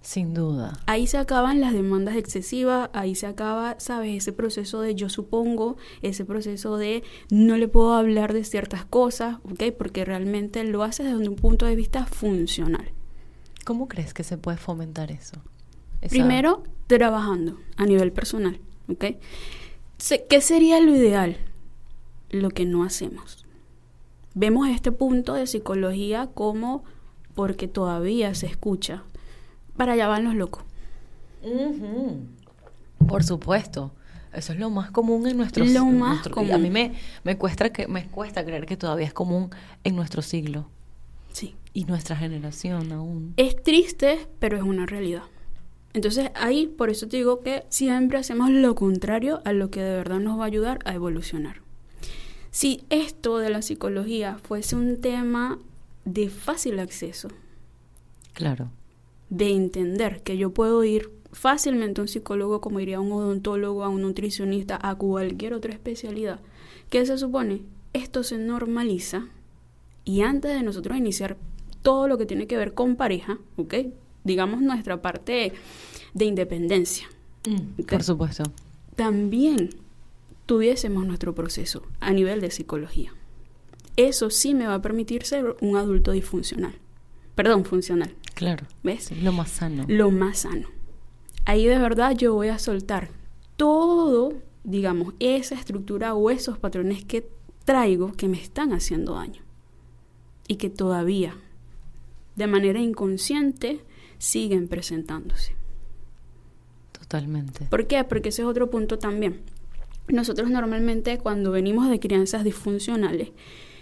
Sin duda. Ahí se acaban las demandas excesivas, ahí se acaba, ¿sabes? Ese proceso de yo supongo, ese proceso de no le puedo hablar de ciertas cosas, ¿ok? Porque realmente lo haces desde un punto de vista funcional. ¿Cómo crees que se puede fomentar eso? Esa- Primero, trabajando a nivel personal, ¿ok? Se- ¿Qué sería lo ideal? Lo que no hacemos. Vemos este punto de psicología como porque todavía se escucha. Para allá van los locos. Por supuesto. Eso es lo más común en nuestro Lo en más nuestro- común. A mí me, me, cuesta que, me cuesta creer que todavía es común en nuestro siglo Sí. y nuestra generación aún. Es triste, pero es una realidad. Entonces ahí, por eso te digo que siempre hacemos lo contrario a lo que de verdad nos va a ayudar a evolucionar. Si esto de la psicología fuese un tema de fácil acceso, Claro. de entender que yo puedo ir fácilmente a un psicólogo, como iría a un odontólogo, a un nutricionista, a cualquier otra especialidad, ¿qué se supone? Esto se normaliza y antes de nosotros iniciar todo lo que tiene que ver con pareja, ¿ok? Digamos nuestra parte de independencia, Mm. Por supuesto. también tuviésemos nuestro proceso a nivel de psicología. Eso sí me va a permitir ser un adulto disfuncional. Perdón, funcional. Claro. ¿Ves? Lo más sano. lo más sano. Ahí de verdad yo voy a soltar todo, digamos, esa estructura o esos patrones que traigo que me están haciendo daño. Y que todavía, de manera inconsciente, siguen presentándose. Totalmente. ¿Por qué? Porque ese es otro punto también. Nosotros normalmente cuando venimos de crianzas disfuncionales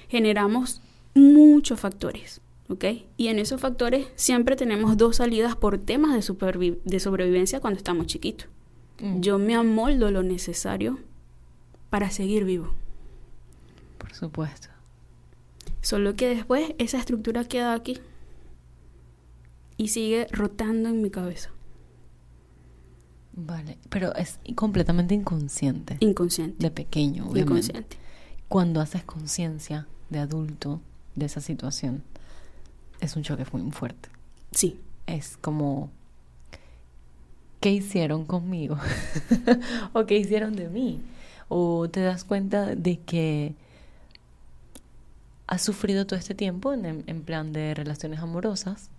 generamos muchos factores, ¿ok? Y en esos factores siempre tenemos dos salidas por temas de, de sobrevivencia cuando estamos chiquitos. Mm, Yo me amoldo lo necesario para seguir vivo. Por supuesto. Solo que después esa estructura queda aquí y sigue rotando en mi cabeza, Vale. Pero es completamente inconsciente. inconsciente. De pequeño, obviamente. Inconsciente. Cuando haces conciencia de adulto de esa situación, es un choque muy fuerte. Sí, Es como, ¿qué hicieron conmigo? ¿O qué hicieron de mí? O te das cuenta de que has sufrido todo este tiempo en, en plan de relaciones amorosas.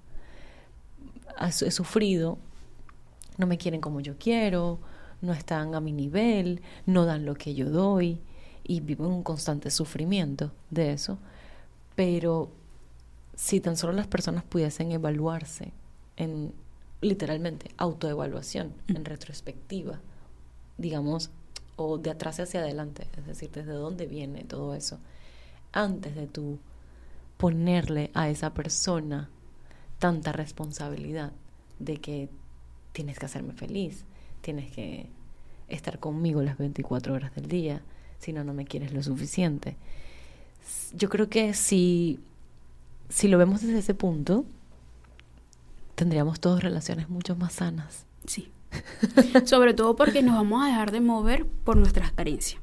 Has- he sufrido, no me quieren como yo quiero, no están a mi nivel, no dan lo que yo doy y vivo en un constante sufrimiento de eso. Pero si tan solo las personas pudiesen evaluarse en literalmente autoevaluación, en retrospectiva, digamos, o de atrás hacia adelante, es decir, desde dónde viene todo eso, antes de tú ponerle a esa persona tanta responsabilidad de que tienes que hacerme feliz, tienes que estar conmigo las 24 horas del día, si no, no me quieres lo suficiente. Yo creo que si, si lo vemos desde ese punto, tendríamos todas relaciones mucho más sanas. sí. Sobre todo porque nos vamos a dejar de mover por nuestras carencias.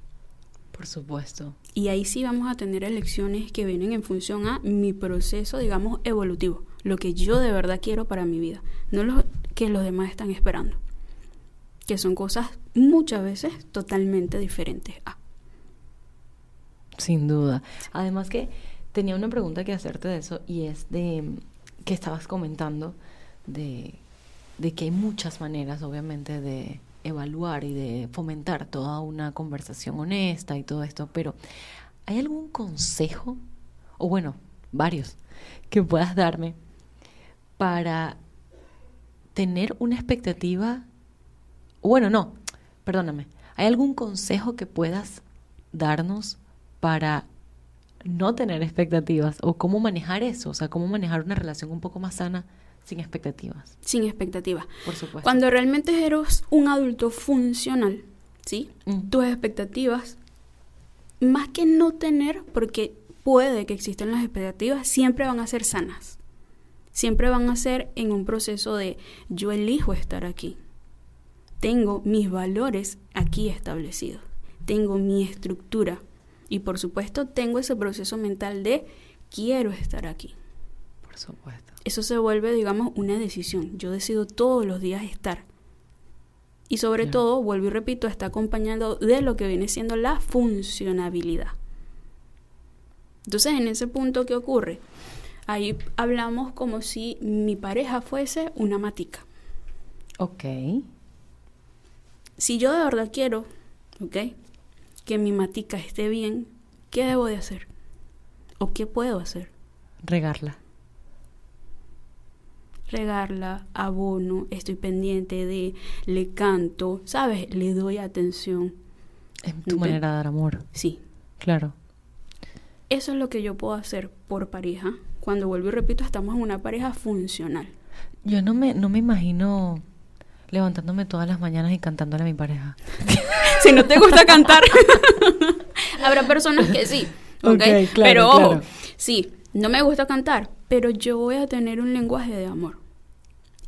Por supuesto. Y ahí sí vamos a tener elecciones que vienen en función a mi proceso, digamos, evolutivo. Lo que yo de verdad quiero para mi vida. No lo que los demás están esperando. Que son cosas muchas veces totalmente diferentes. Sin duda. Además que tenía una pregunta que hacerte de eso y es de que estabas comentando de, de que hay muchas maneras, obviamente, de evaluar y de fomentar toda una conversación honesta y todo esto, pero ¿hay algún consejo, o bueno, varios, que puedas darme para tener una expectativa, bueno, no, perdóname, ¿hay algún consejo que puedas darnos para no tener expectativas o cómo manejar eso, o sea, cómo manejar una relación un poco más sana Sin expectativas. Sin expectativas. Por supuesto. Cuando realmente eres un adulto funcional, ¿sí? Mm. Tus expectativas, más que no tener, porque puede que existan las expectativas, siempre van a ser sanas. Siempre van a ser en un proceso de yo elijo estar aquí. Tengo mis valores aquí establecidos. Tengo mi estructura. Y por supuesto tengo ese proceso mental de quiero estar aquí. Por supuesto. Eso se vuelve, digamos, una decisión. Yo decido todos los días estar. Y sobre todo, vuelvo y repito, está acompañado de lo que viene siendo la funcionabilidad. Entonces, en ese punto, ¿qué ocurre? Ahí hablamos como si mi pareja fuese una matica. Ok. Si yo de verdad quiero, ¿ok? Que mi matica esté bien, ¿qué debo de hacer? ¿O qué puedo hacer? Regarla. regarla, abono, estoy pendiente de, le canto, ¿sabes? Le doy atención. Es tu manera de dar amor. Sí, Claro. eso es lo que yo puedo hacer por pareja. Cuando vuelvo y repito, estamos en una pareja funcional. Yo no me, no me imagino levantándome todas las mañanas y cantándole a mi pareja. si no te gusta cantar, habrá personas que sí, ¿ok? Ok, claro, pero ojo, claro. sí, no me gusta cantar, pero yo voy a tener un lenguaje de amor.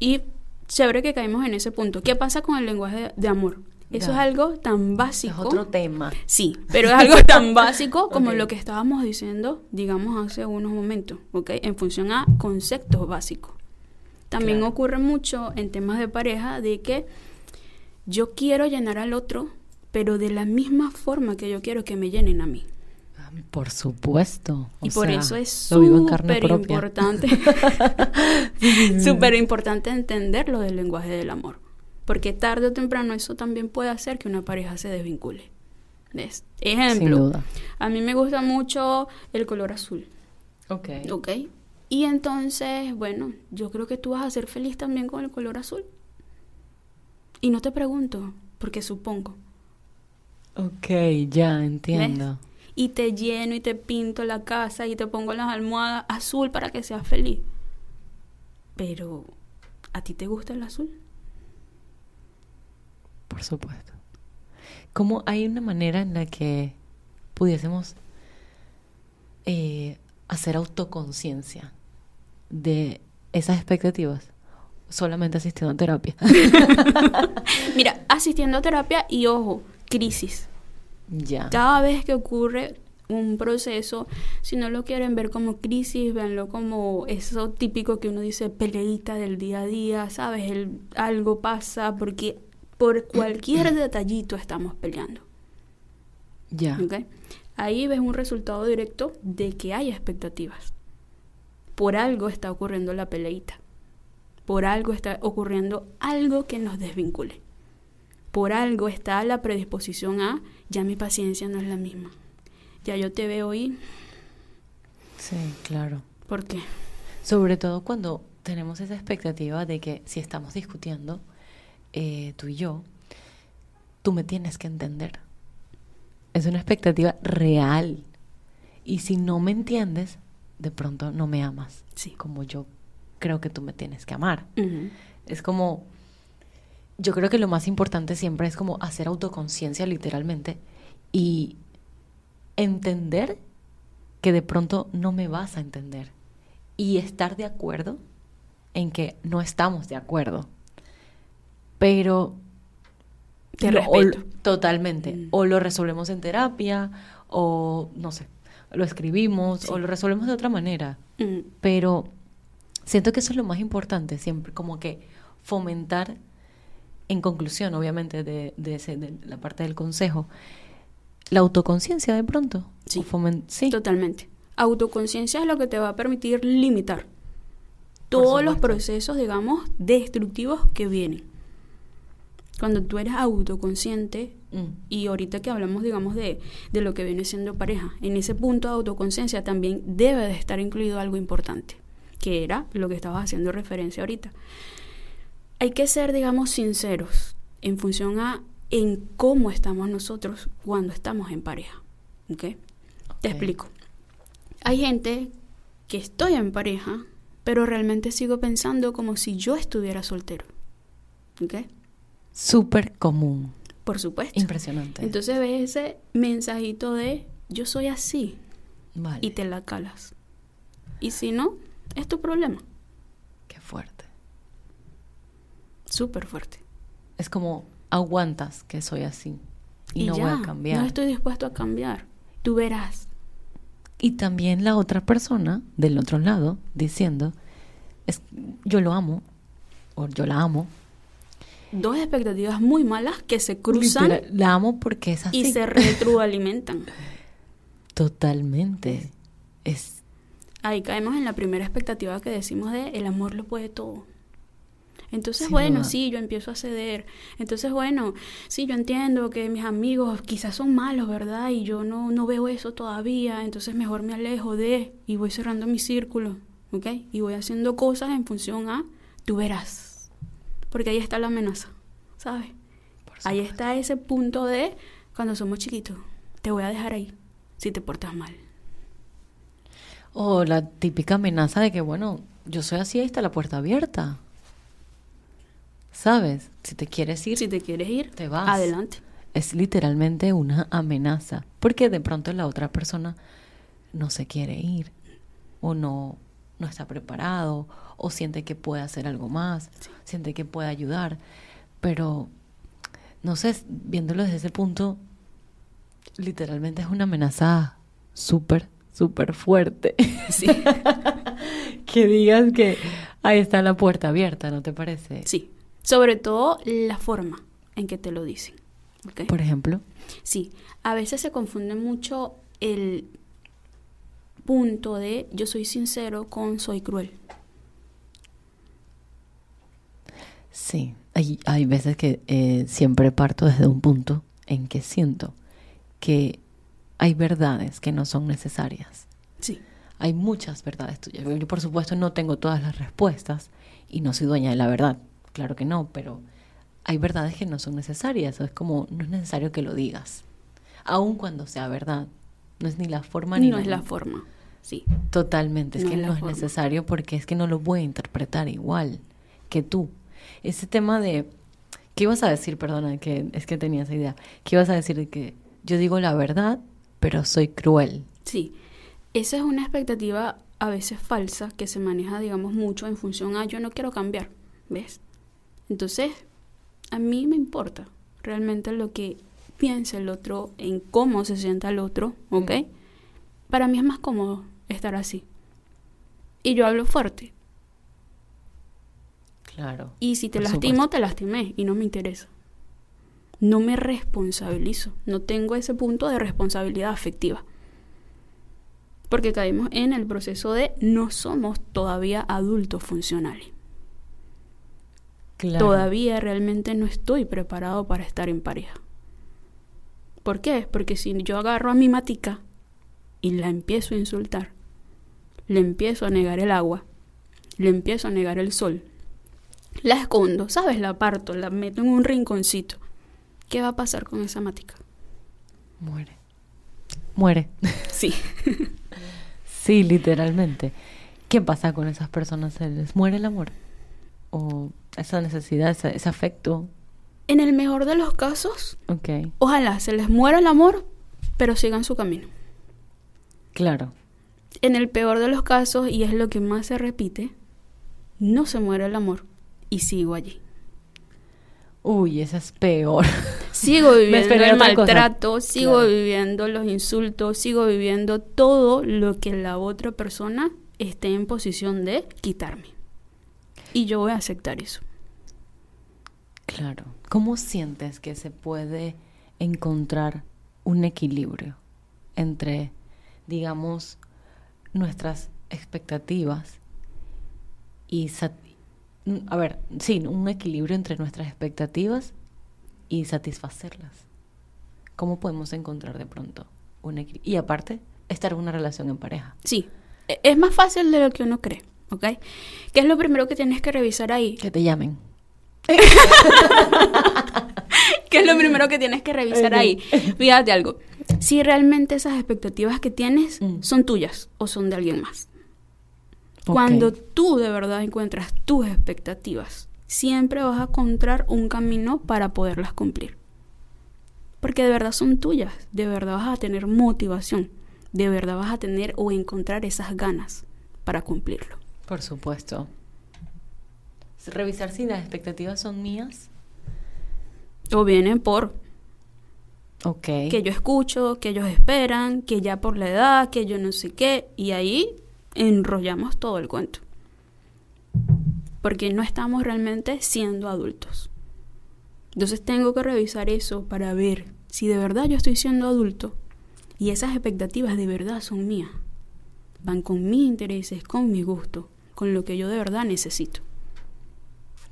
Y chévere que caímos en ese punto. ¿Qué pasa con el lenguaje de, de amor? Eso es algo tan Es básico. otro tema. Sí, pero es algo tan básico como lo que estábamos diciendo, digamos, hace unos momentos, ¿ok? En función a conceptos básicos. También Claro. ocurre mucho en temas de pareja de que yo quiero llenar al otro, pero de la misma forma que yo quiero que me llenen a mí. Ah, Por supuesto. O y por sea, eso es súper importante, súper importante entender lo del lenguaje del amor. Porque tarde o temprano eso también puede hacer que una pareja se desvincule. ¿Ves? Sin Ejemplo, duda. a mí me gusta mucho el color azul, Ok. ¿ok? Y entonces, bueno, yo creo que tú vas a ser feliz también con el color azul. Y no te pregunto, porque supongo. Ok, ya entiendo. Y te lleno y te pinto la casa y te pongo las almohadas azul para que seas feliz. Pero, ¿a ti te gusta el azul? Por supuesto. ¿Cómo hay una manera en la que pudiésemos eh, hacer autoconciencia de esas expectativas? Solamente asistiendo a terapia. Mira, asistiendo a terapia y ojo, crisis. ya. Cada vez que ocurre un proceso, si no lo quieren ver como crisis, véanlo como eso típico que uno dice peleita del día a día, ¿sabes? El, algo pasa porque por cualquier detallito estamos peleando. Ya. Ahí ves un resultado directo de que hay expectativas. Por algo está ocurriendo la peleita. Por algo está ocurriendo algo que nos desvincule. Por algo está la predisposición a ya mi paciencia no es la misma. Ya yo te veo y Sí, claro. ¿por qué? Sobre todo cuando tenemos esa expectativa de que si estamos discutiendo, eh, tú y yo, tú me tienes que entender. Es una expectativa real. Y si no me entiendes, de pronto no me amas. Sí. Como yo creo que tú me tienes que amar. Es como, yo creo que lo más importante siempre es como hacer autoconciencia literalmente y entender que de pronto no me vas a entender y estar de acuerdo en que no estamos de acuerdo. Pero Te lo- o- totalmente. Mm. O lo resolvemos en terapia o no sé, lo escribimos Sí. o lo resolvemos de otra manera. Mm, Pero siento que eso es lo más importante, siempre como que fomentar, en conclusión, obviamente, de, de, ese- de la parte del consejo, la autoconciencia de pronto. Sí. Totalmente. Autoconciencia es lo que te va a permitir limitar todos los procesos, digamos, destructivos que vienen. Cuando tú eres autoconsciente, Mm, y ahorita que hablamos, digamos, de, de lo que viene siendo pareja, en ese punto de autoconciencia también debe de estar incluido algo importante, que era lo que estabas haciendo referencia ahorita. Hay que ser, digamos, sinceros en función a en cómo estamos nosotros cuando estamos en pareja. ¿ok? Te Ok. explico. Hay gente que estoy en pareja, pero realmente sigo pensando como si yo estuviera soltero. ¿Ok? Súper común. Por supuesto. Impresionante. Entonces ves ese mensajito de yo soy así vale. y te la calas. Y si no, es tu problema. Qué fuerte. Súper fuerte. Es como aguantas que soy así y, no voy a cambiar. No estoy dispuesto a cambiar. Tú verás. Y también la otra persona del otro lado diciendo, es, yo lo amo, o yo la amo. Dos expectativas muy malas que se cruzan Literal, la amo porque es así. y se retroalimentan. Totalmente. Es Ahí caemos en la primera expectativa que decimos de el amor lo puede todo. Entonces, bueno, sí, yo empiezo a ceder. Entonces, bueno, sí, yo entiendo que mis amigos quizás son malos, ¿verdad? Y yo no, no veo eso todavía. Entonces, mejor me alejo de y voy cerrando mi círculo, ¿ok? Y voy haciendo cosas en función a tú verás. Porque ahí está la amenaza, ¿sabes? Ahí está ese punto de cuando somos chiquitos. Te voy a dejar ahí si te portas mal. O la típica amenaza de que, bueno, yo soy así, ahí está la puerta abierta. ¿Sabes? Si te quieres ir, Si te quieres ir, Te vas. adelante. es literalmente una amenaza. Porque de pronto la otra persona no se quiere ir. O no, no está preparado. O siente que puede hacer algo más. Siente que puede ayudar. Pero, no sé, viéndolo desde ese punto, literalmente es una amenaza súper, súper fuerte. Sí. que digas que ahí está la puerta abierta, ¿no te parece? Sí, sobre todo la forma en que te lo dicen. Por ejemplo. Sí, a veces se confunde mucho el punto de yo soy sincero con soy cruel. Sí, hay, hay veces que eh, siempre parto desde un punto en que siento que hay verdades que no son necesarias. Sí, Hay muchas verdades tuyas. Yo, por supuesto, no tengo todas las respuestas y no soy dueña de la verdad. Claro que no, pero hay verdades que no son necesarias. Es como, no es necesario que lo digas. Aun cuando sea verdad. No es ni la forma ni no es la la forma. Sí, Totalmente, es No que es la no es necesario porque es que no lo voy a interpretar igual que tú. Ese tema de, ¿qué ibas a decir? Perdona, que es que tenía esa idea. ¿Qué ibas a decir de que yo digo la verdad, pero soy cruel? sí. Esa es una expectativa a veces falsa que se maneja, digamos, mucho en función a yo no quiero cambiar, ¿ves? Entonces, a mí me importa realmente lo que piense el otro, en cómo se sienta el otro, ¿ok? Mm. Para mí es más cómodo estar así. Y yo hablo fuerte. Claro. Y si te lastimo, supuesto. te lastimé y no me interesa. No me responsabilizo. No tengo ese punto de responsabilidad afectiva. Porque caemos en el proceso de no somos todavía adultos funcionales. Claro. Todavía realmente no estoy preparado para estar en pareja. ¿Por qué? Porque si yo agarro a mi matica y la empiezo a insultar, le empiezo a negar el agua, le empiezo a negar el sol, la escondo, ¿sabes? La parto, la meto en un rinconcito. ¿Qué va a pasar con esa matica? Muere. Muere. Sí. sí, literalmente. ¿Qué pasa con esas personas? ¿Se les muere el amor? ¿O esa necesidad, ese, ese afecto? En el mejor de los casos, ojalá se les muera el amor, pero sigan su camino. claro. En el peor de los casos, y es lo que más se repite, no se muere el amor y sigo allí. Uy, esa es peor. Sigo viviendo el cosa. maltrato, sigo Claro. viviendo los insultos, sigo viviendo todo lo que la otra persona esté en posición de quitarme. Y yo voy a aceptar eso. Claro. ¿Cómo sientes que se puede encontrar un equilibrio entre, digamos, nuestras expectativas y... sat- A ver, sí, un equilibrio entre nuestras expectativas y satisfacerlas. ¿Cómo podemos encontrar de pronto un equilibrio? Y aparte, estar en una relación en pareja. Sí, e- es más fácil de lo que uno cree, ¿ok? ¿Qué es lo primero que tienes que revisar ahí? Que te llamen. ¿Qué es lo primero que tienes que revisar ahí? Fíjate algo. Si realmente esas expectativas que tienes Mm. son tuyas o son de alguien más. Cuando tú de verdad encuentras tus expectativas, siempre vas a encontrar un camino para poderlas cumplir. Porque de verdad son tuyas, de verdad vas a tener motivación, de verdad vas a tener o encontrar esas ganas para cumplirlo. Por supuesto. Revisar si las expectativas son mías. O vienen por Ok. que yo escucho, que ellos esperan, que ya por la edad, que yo no sé qué, y ahí enrollamos todo el cuento. Porque no estamos realmente siendo adultos. Entonces tengo que revisar eso para ver si de verdad yo estoy siendo adulto y esas expectativas de verdad son mías. Van con mis intereses, con mi gusto, con lo que yo de verdad necesito.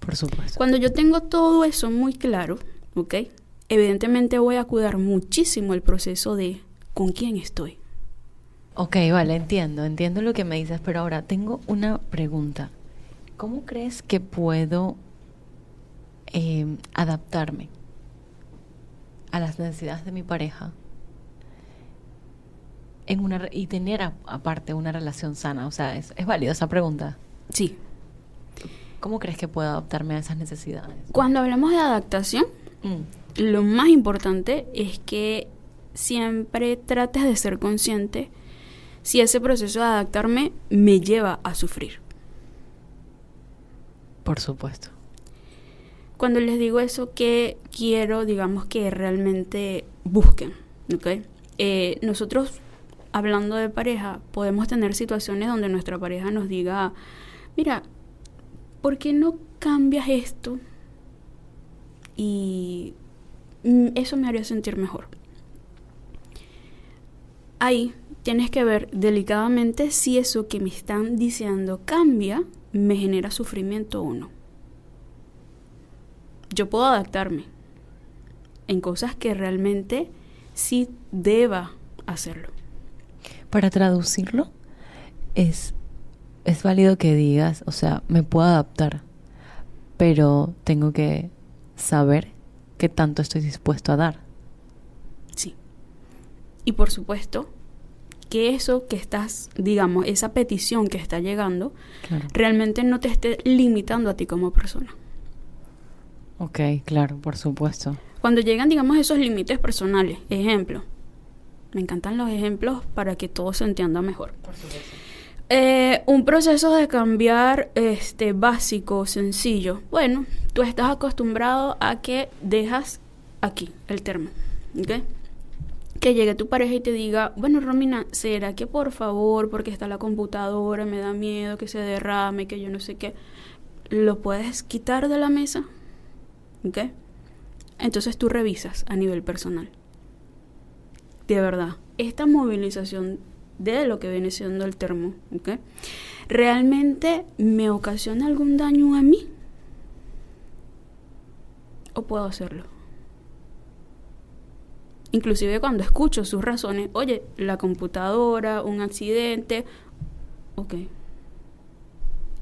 Por supuesto. Cuando yo tengo todo eso muy claro, ¿ok? Evidentemente voy a cuidar muchísimo el proceso de con quién estoy. Ok, vale, entiendo, entiendo lo que me dices, pero ahora tengo una pregunta. ¿Cómo crees que puedo eh, adaptarme a las necesidades de mi pareja en una y tener a- aparte una relación sana? O sea, es, es válida esa pregunta. Sí. ¿Cómo crees que puedo adaptarme a esas necesidades? Cuando hablamos de adaptación, Mm, lo más importante es que siempre trates de ser consciente si ese proceso de adaptarme me lleva a sufrir. por supuesto. Cuando les digo eso, que quiero, digamos, que realmente busquen, ¿ok? Eh, nosotros, hablando de pareja, podemos tener situaciones donde nuestra pareja nos diga, mira, ¿por qué no cambias esto? Y mm, eso me haría sentir mejor. Ahí tienes que ver delicadamente si eso que me están diciendo cambia, me genera sufrimiento o no. Yo puedo adaptarme en cosas que realmente sí deba hacerlo. Para traducirlo, es, es válido que digas, o sea, me puedo adaptar, pero tengo que saber qué tanto estoy dispuesto a dar. Sí. Y por supuesto que eso que estás, digamos, esa petición que está llegando, Claro. realmente no te esté limitando a ti como persona. Ok, claro, por supuesto. Cuando llegan, digamos, esos límites personales, ejemplo, me encantan los ejemplos para que todo se entienda mejor. Eh, un proceso de cambiar este básico, sencillo. Bueno, tú estás acostumbrado a que dejas aquí el termo, ¿ok? Que llegue tu pareja y te diga, bueno, Romina, ¿será que por favor, porque está la computadora, me da miedo que se derrame, que yo no sé qué, lo puedes quitar de la mesa? ¿Ok? Entonces tú revisas a nivel personal. De verdad, esta movilización de lo que viene siendo el termo, ¿ok? ¿Realmente me ocasiona algún daño a mí? ¿O puedo hacerlo? Inclusive cuando escucho sus razones, oye, la computadora, un accidente, ok.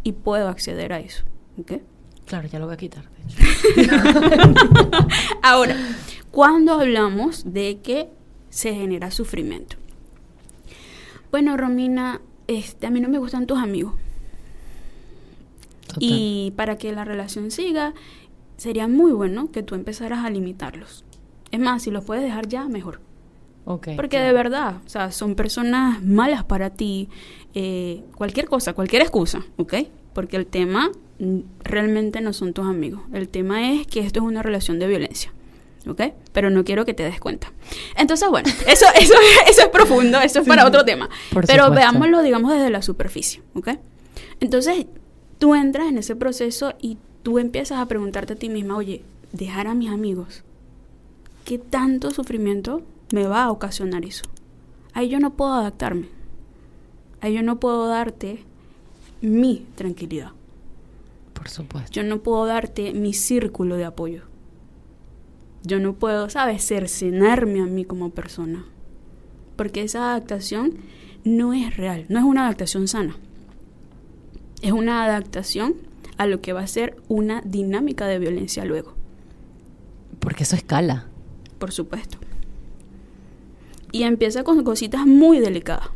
Y puedo acceder a eso, ¿ok? Claro, ya lo voy a quitar. de hecho. Ahora, cuando hablamos de que se genera sufrimiento. Bueno, Romina, este, a mí no me gustan tus amigos. Total. Y para que la relación siga, sería muy bueno que tú empezaras a limitarlos. Es más, si los puedes dejar ya, mejor. Porque de verdad, o sea, son personas malas para ti. eh, cualquier cosa, cualquier excusa, ¿ok? Porque el tema mm, realmente no son tus amigos. El tema es que esto es una relación de violencia. ¿Ok? Pero no quiero que te des cuenta. Entonces, bueno, eso, eso, eso es profundo, eso es para otro tema. Pero supuesto. veámoslo, digamos, desde la superficie. ¿Ok? Entonces, tú entras en ese proceso y tú empiezas a preguntarte a ti misma, oye, dejar a mis amigos, ¿qué tanto sufrimiento me va a ocasionar eso? Ahí yo no puedo adaptarme. Ahí yo no puedo darte mi tranquilidad. Por supuesto. Yo no puedo darte mi círculo de apoyo. Yo no puedo, ¿sabes?, cercenarme a mí como persona. Porque esa adaptación no es real, no es una adaptación sana. Es una adaptación a lo que va a ser una dinámica de violencia luego, Porque eso escala. Por supuesto. Y empieza con cositas muy delicadas.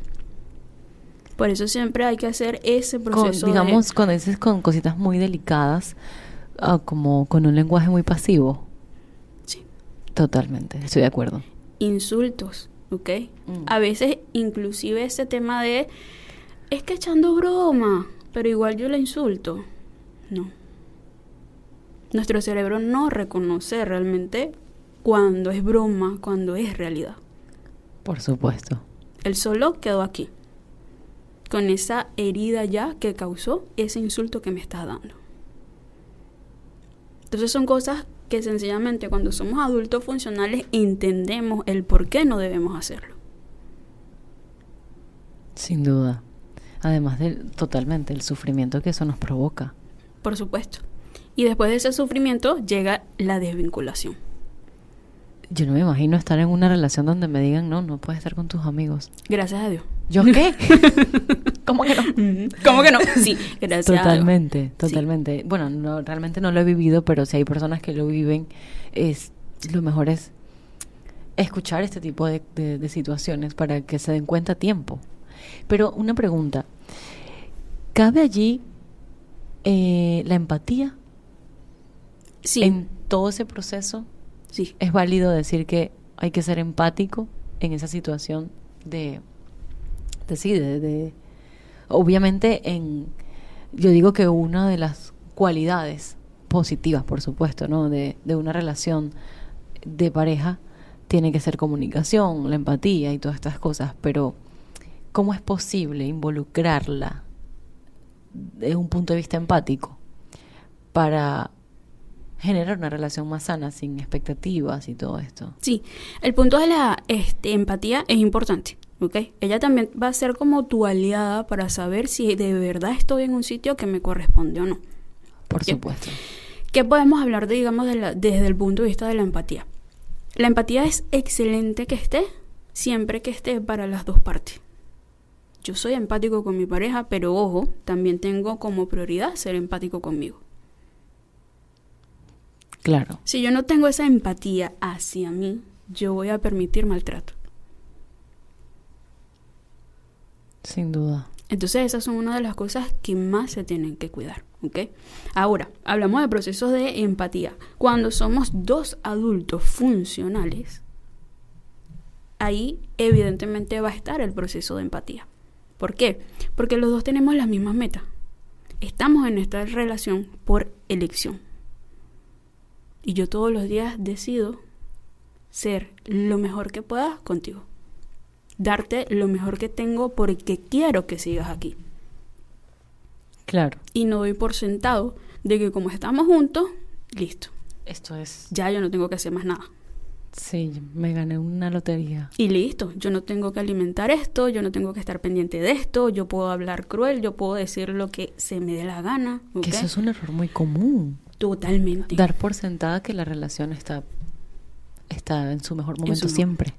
Por eso siempre hay que hacer ese Con- proceso. de- digamos, dices con cositas muy delicadas, ah, como con un lenguaje muy pasivo. Sí. Totalmente, estoy de acuerdo. insultos, ¿ok? Mm. A veces inclusive ese tema de, es que echando broma, pero igual yo la insulto. No. Nuestro cerebro no reconoce realmente cuando es broma, cuando es realidad. Por supuesto. Él solo quedó aquí, con esa herida ya que causó ese insulto que me estás dando. Entonces son cosas que sencillamente cuando somos adultos funcionales entendemos el por qué no debemos hacerlo. Sin duda. Además del totalmente el sufrimiento que eso nos provoca. Por supuesto. Y después de ese sufrimiento llega la desvinculación. Yo no me imagino estar en una relación donde me digan, no, no puedes estar con tus amigos. Gracias a Dios. ¿Yo qué? ¿Cómo que no? ¿Cómo que no? Sí, gracias a Dios. Totalmente, totalmente. Bueno, no, realmente no lo he vivido, pero si hay personas que lo viven, es lo mejor es escuchar este tipo de, de- de situaciones para que se den cuenta a tiempo. Pero una pregunta, ¿cabe allí eh, la empatía Sí, en todo ese proceso? Sí. ¿Es válido decir que hay que ser empático en esa situación de, sí, de, de- obviamente en, yo digo que una de las cualidades positivas, por supuesto, ¿no? De, de una relación de pareja tiene que ser comunicación, la empatía y todas estas cosas, pero ¿cómo es posible involucrarla desde un punto de vista empático para generar una relación más sana, sin expectativas y todo esto? Sí, el punto de la este, empatía es importante, ¿ok? Ella también va a ser como tu aliada para saber si de verdad estoy en un sitio que me corresponde o no. Por supuesto. ¿Qué podemos hablar, de, digamos, de la- desde el punto de vista de la empatía? La empatía es excelente que esté, siempre que esté para las dos partes. Yo soy empático con mi pareja, pero ojo, también tengo como prioridad ser empático conmigo. Claro, Si yo no tengo esa empatía hacia mí, yo voy a permitir maltrato. sin duda. Entonces esas son una de las cosas que más se tienen que cuidar, ¿ok? Ahora, hablamos de procesos de empatía. Cuando somos dos adultos funcionales, ahí evidentemente va a estar el proceso de empatía. ¿Por qué? Porque los dos tenemos las mismas metas. Estamos en esta relación por elección. Y yo todos los días decido ser lo mejor que pueda contigo darte lo mejor que tengo porque quiero que sigas aquí. Claro. Y no doy por sentado de que como estamos juntos, listo. Esto es... Ya yo no tengo que hacer más nada. Sí, me gané una lotería. Y listo, yo no tengo que alimentar esto, yo no tengo que estar pendiente de esto, yo puedo hablar cruel, yo puedo decir lo que se me dé la gana. Que eso es un error muy común. Totalmente. Dar por sentada que la relación está, está en su mejor momento su siempre.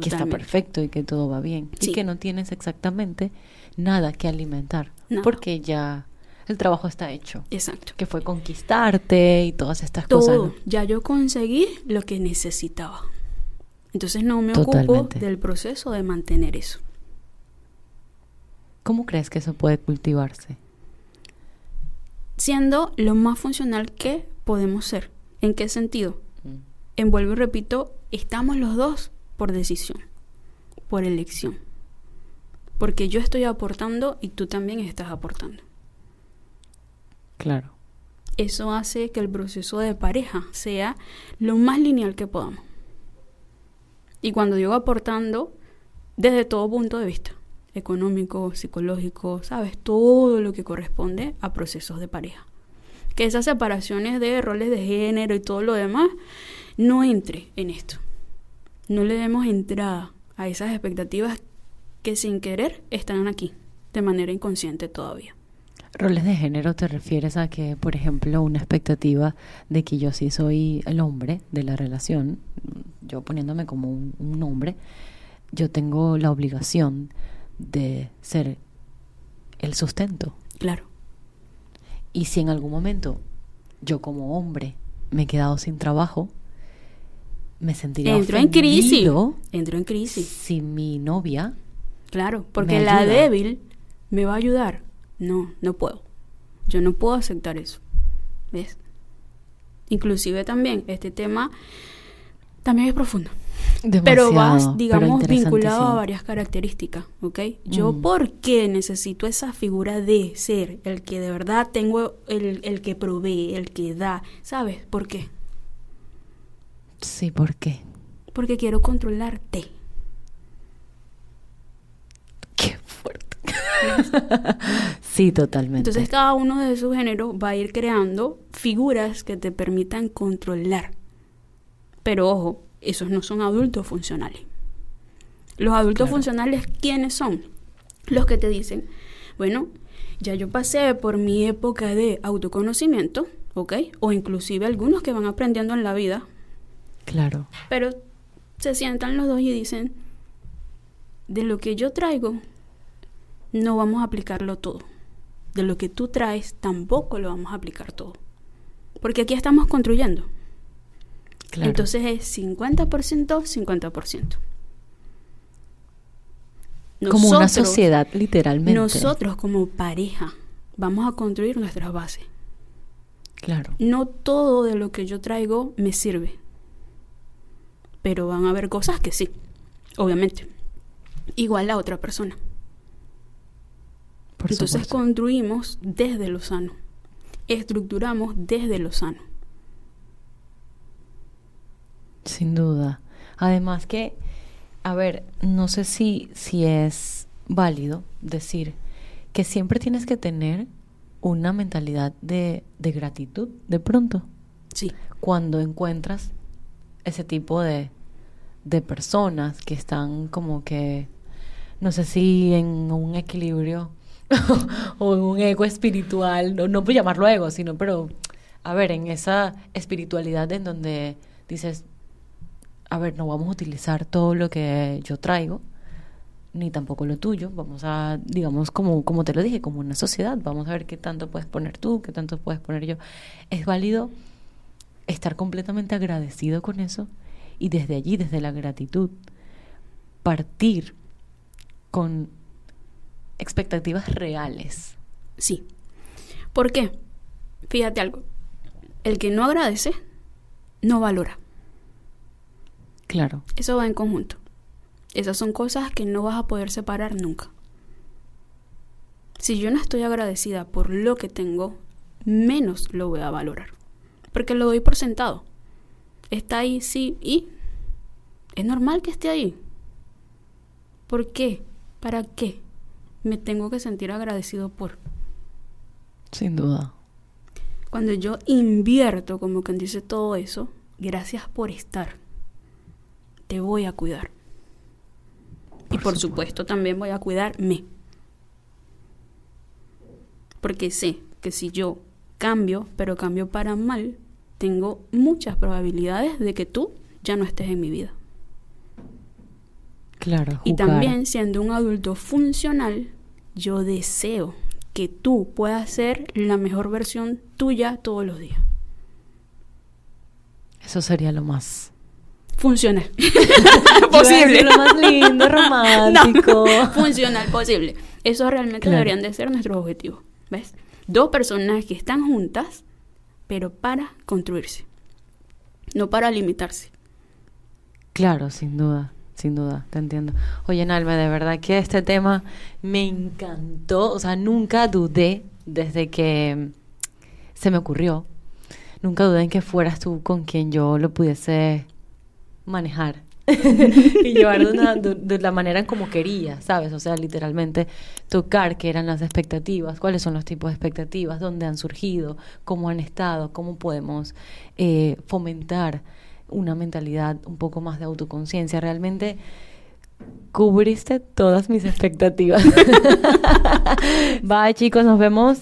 Que está perfecto y que todo va bien. Sí. Y que no tienes exactamente nada que alimentar. Nada. Porque ya el trabajo está hecho. Exacto. Que fue conquistarte y todas estas cosas. Todo. ¿no? Ya yo conseguí lo que necesitaba. Entonces no me ocupo del proceso de mantener eso. ¿Cómo crees que eso puede cultivarse? Siendo lo más funcional que podemos ser. ¿En qué sentido? Mm. En vuelvo y repito, estamos los dos por decisión, por elección. Porque yo estoy aportando y tú también estás aportando. Claro. Eso hace que el proceso de pareja sea lo más lineal que podamos. Y cuando digo aportando, desde todo punto de vista, económico, psicológico, sabes, todo lo que corresponde a procesos de pareja. Que esas separaciones de roles de género y todo lo demás no entre en esto. No le demos entrada a esas expectativas que sin querer están aquí, de manera inconsciente todavía. Roles de género te refieres a que, por ejemplo, una expectativa de que yo sí soy el hombre de la relación, yo poniéndome como un, un hombre, yo tengo la obligación de ser el sustento. Claro, Y si en algún momento yo como hombre me he quedado sin trabajo, me sentiría entró en crisis. Entró en crisis. si mi novia Claro, porque la ayuda. débil ¿Me va a ayudar? No, no puedo. Yo no puedo aceptar eso. ¿Ves? Inclusive también este tema también es profundo. Pero vas, digamos, vinculado a varias características, ¿ok? Yo, mm. ¿por qué necesito esa figura de ser el que de verdad tengo, el, el que provee, el que da? ¿Sabes por qué? Sí, ¿por qué? Porque quiero controlarte. Qué fuerte. sí, totalmente. Entonces cada uno de sus géneros va a ir creando figuras que te permitan controlar. Pero ojo, esos no son adultos funcionales. Los adultos funcionales, ¿quiénes son? Los que te dicen, bueno, ya yo pasé por mi época de autoconocimiento, ¿ok? O inclusive algunos que van aprendiendo en la vida. Claro. Pero se sientan los dos y dicen, de lo que yo traigo, no vamos a aplicarlo todo. De lo que tú traes, tampoco lo vamos a aplicar todo. Porque aquí estamos construyendo. Entonces es 50%, 50%. como una sociedad, literalmente. Nosotros como pareja vamos a construir nuestras bases. Claro. No todo de lo que yo traigo me sirve. Pero van a haber cosas que sí, obviamente. Igual la otra persona. Entonces construimos desde lo sano. Estructuramos desde lo sano. Sin duda. Además que, a ver, no sé si, si es válido decir que siempre tienes que tener una mentalidad de, de gratitud de pronto. Sí. Cuando encuentras ese tipo de, de personas que están como que, no sé si en un equilibrio o en un ego espiritual, no, no puedo llamarlo ego, sino, pero, a ver, en esa espiritualidad en donde dices, a ver, no vamos a utilizar todo lo que yo traigo, ni tampoco lo tuyo, vamos a, digamos, como, como te lo dije, como una sociedad, vamos a ver qué tanto puedes poner tú, qué tanto puedes poner yo. Es válido estar completamente agradecido con eso y desde allí, desde la gratitud, partir con expectativas reales. Sí. ¿Por qué? Fíjate algo. El que no agradece, no valora. Claro. Eso va en conjunto. Esas son cosas que no vas a poder separar nunca. Si yo no estoy agradecida por lo que tengo, menos lo voy a valorar. Porque lo doy por sentado. Está ahí, sí, y es normal que esté ahí. ¿Por qué? ¿Para qué? Me tengo que sentir agradecido por. Sin duda. Cuando yo invierto, como quien dice todo eso, gracias por estar te voy a cuidar. y por supuesto también voy a cuidarme. Porque sé que si yo cambio, pero cambio para mal, tengo muchas probabilidades de que tú ya no estés en mi vida. Claro. Y también siendo un adulto funcional, yo deseo que tú puedas ser la mejor versión tuya todos los días. Eso sería lo más funcional. posible. Lo más lindo, romántico. funcional, posible. Eso realmente deberían de ser nuestros objetivos. ¿Ves? Dos personas que están juntas, pero para construirse, no para limitarse. Claro, sin duda, sin duda, te entiendo. Oye, Nalme, de verdad que este tema me encantó, o sea, nunca dudé desde que se me ocurrió, nunca dudé en que fueras tú con quien yo lo pudiese manejar y llevar de, la manera en como quería, ¿sabes? O sea, literalmente tocar qué eran las expectativas, cuáles son los tipos de expectativas, dónde han surgido, cómo han estado, cómo podemos eh, fomentar una mentalidad un poco más de autoconciencia. Realmente cubriste todas mis expectativas. Bye chicos, nos vemos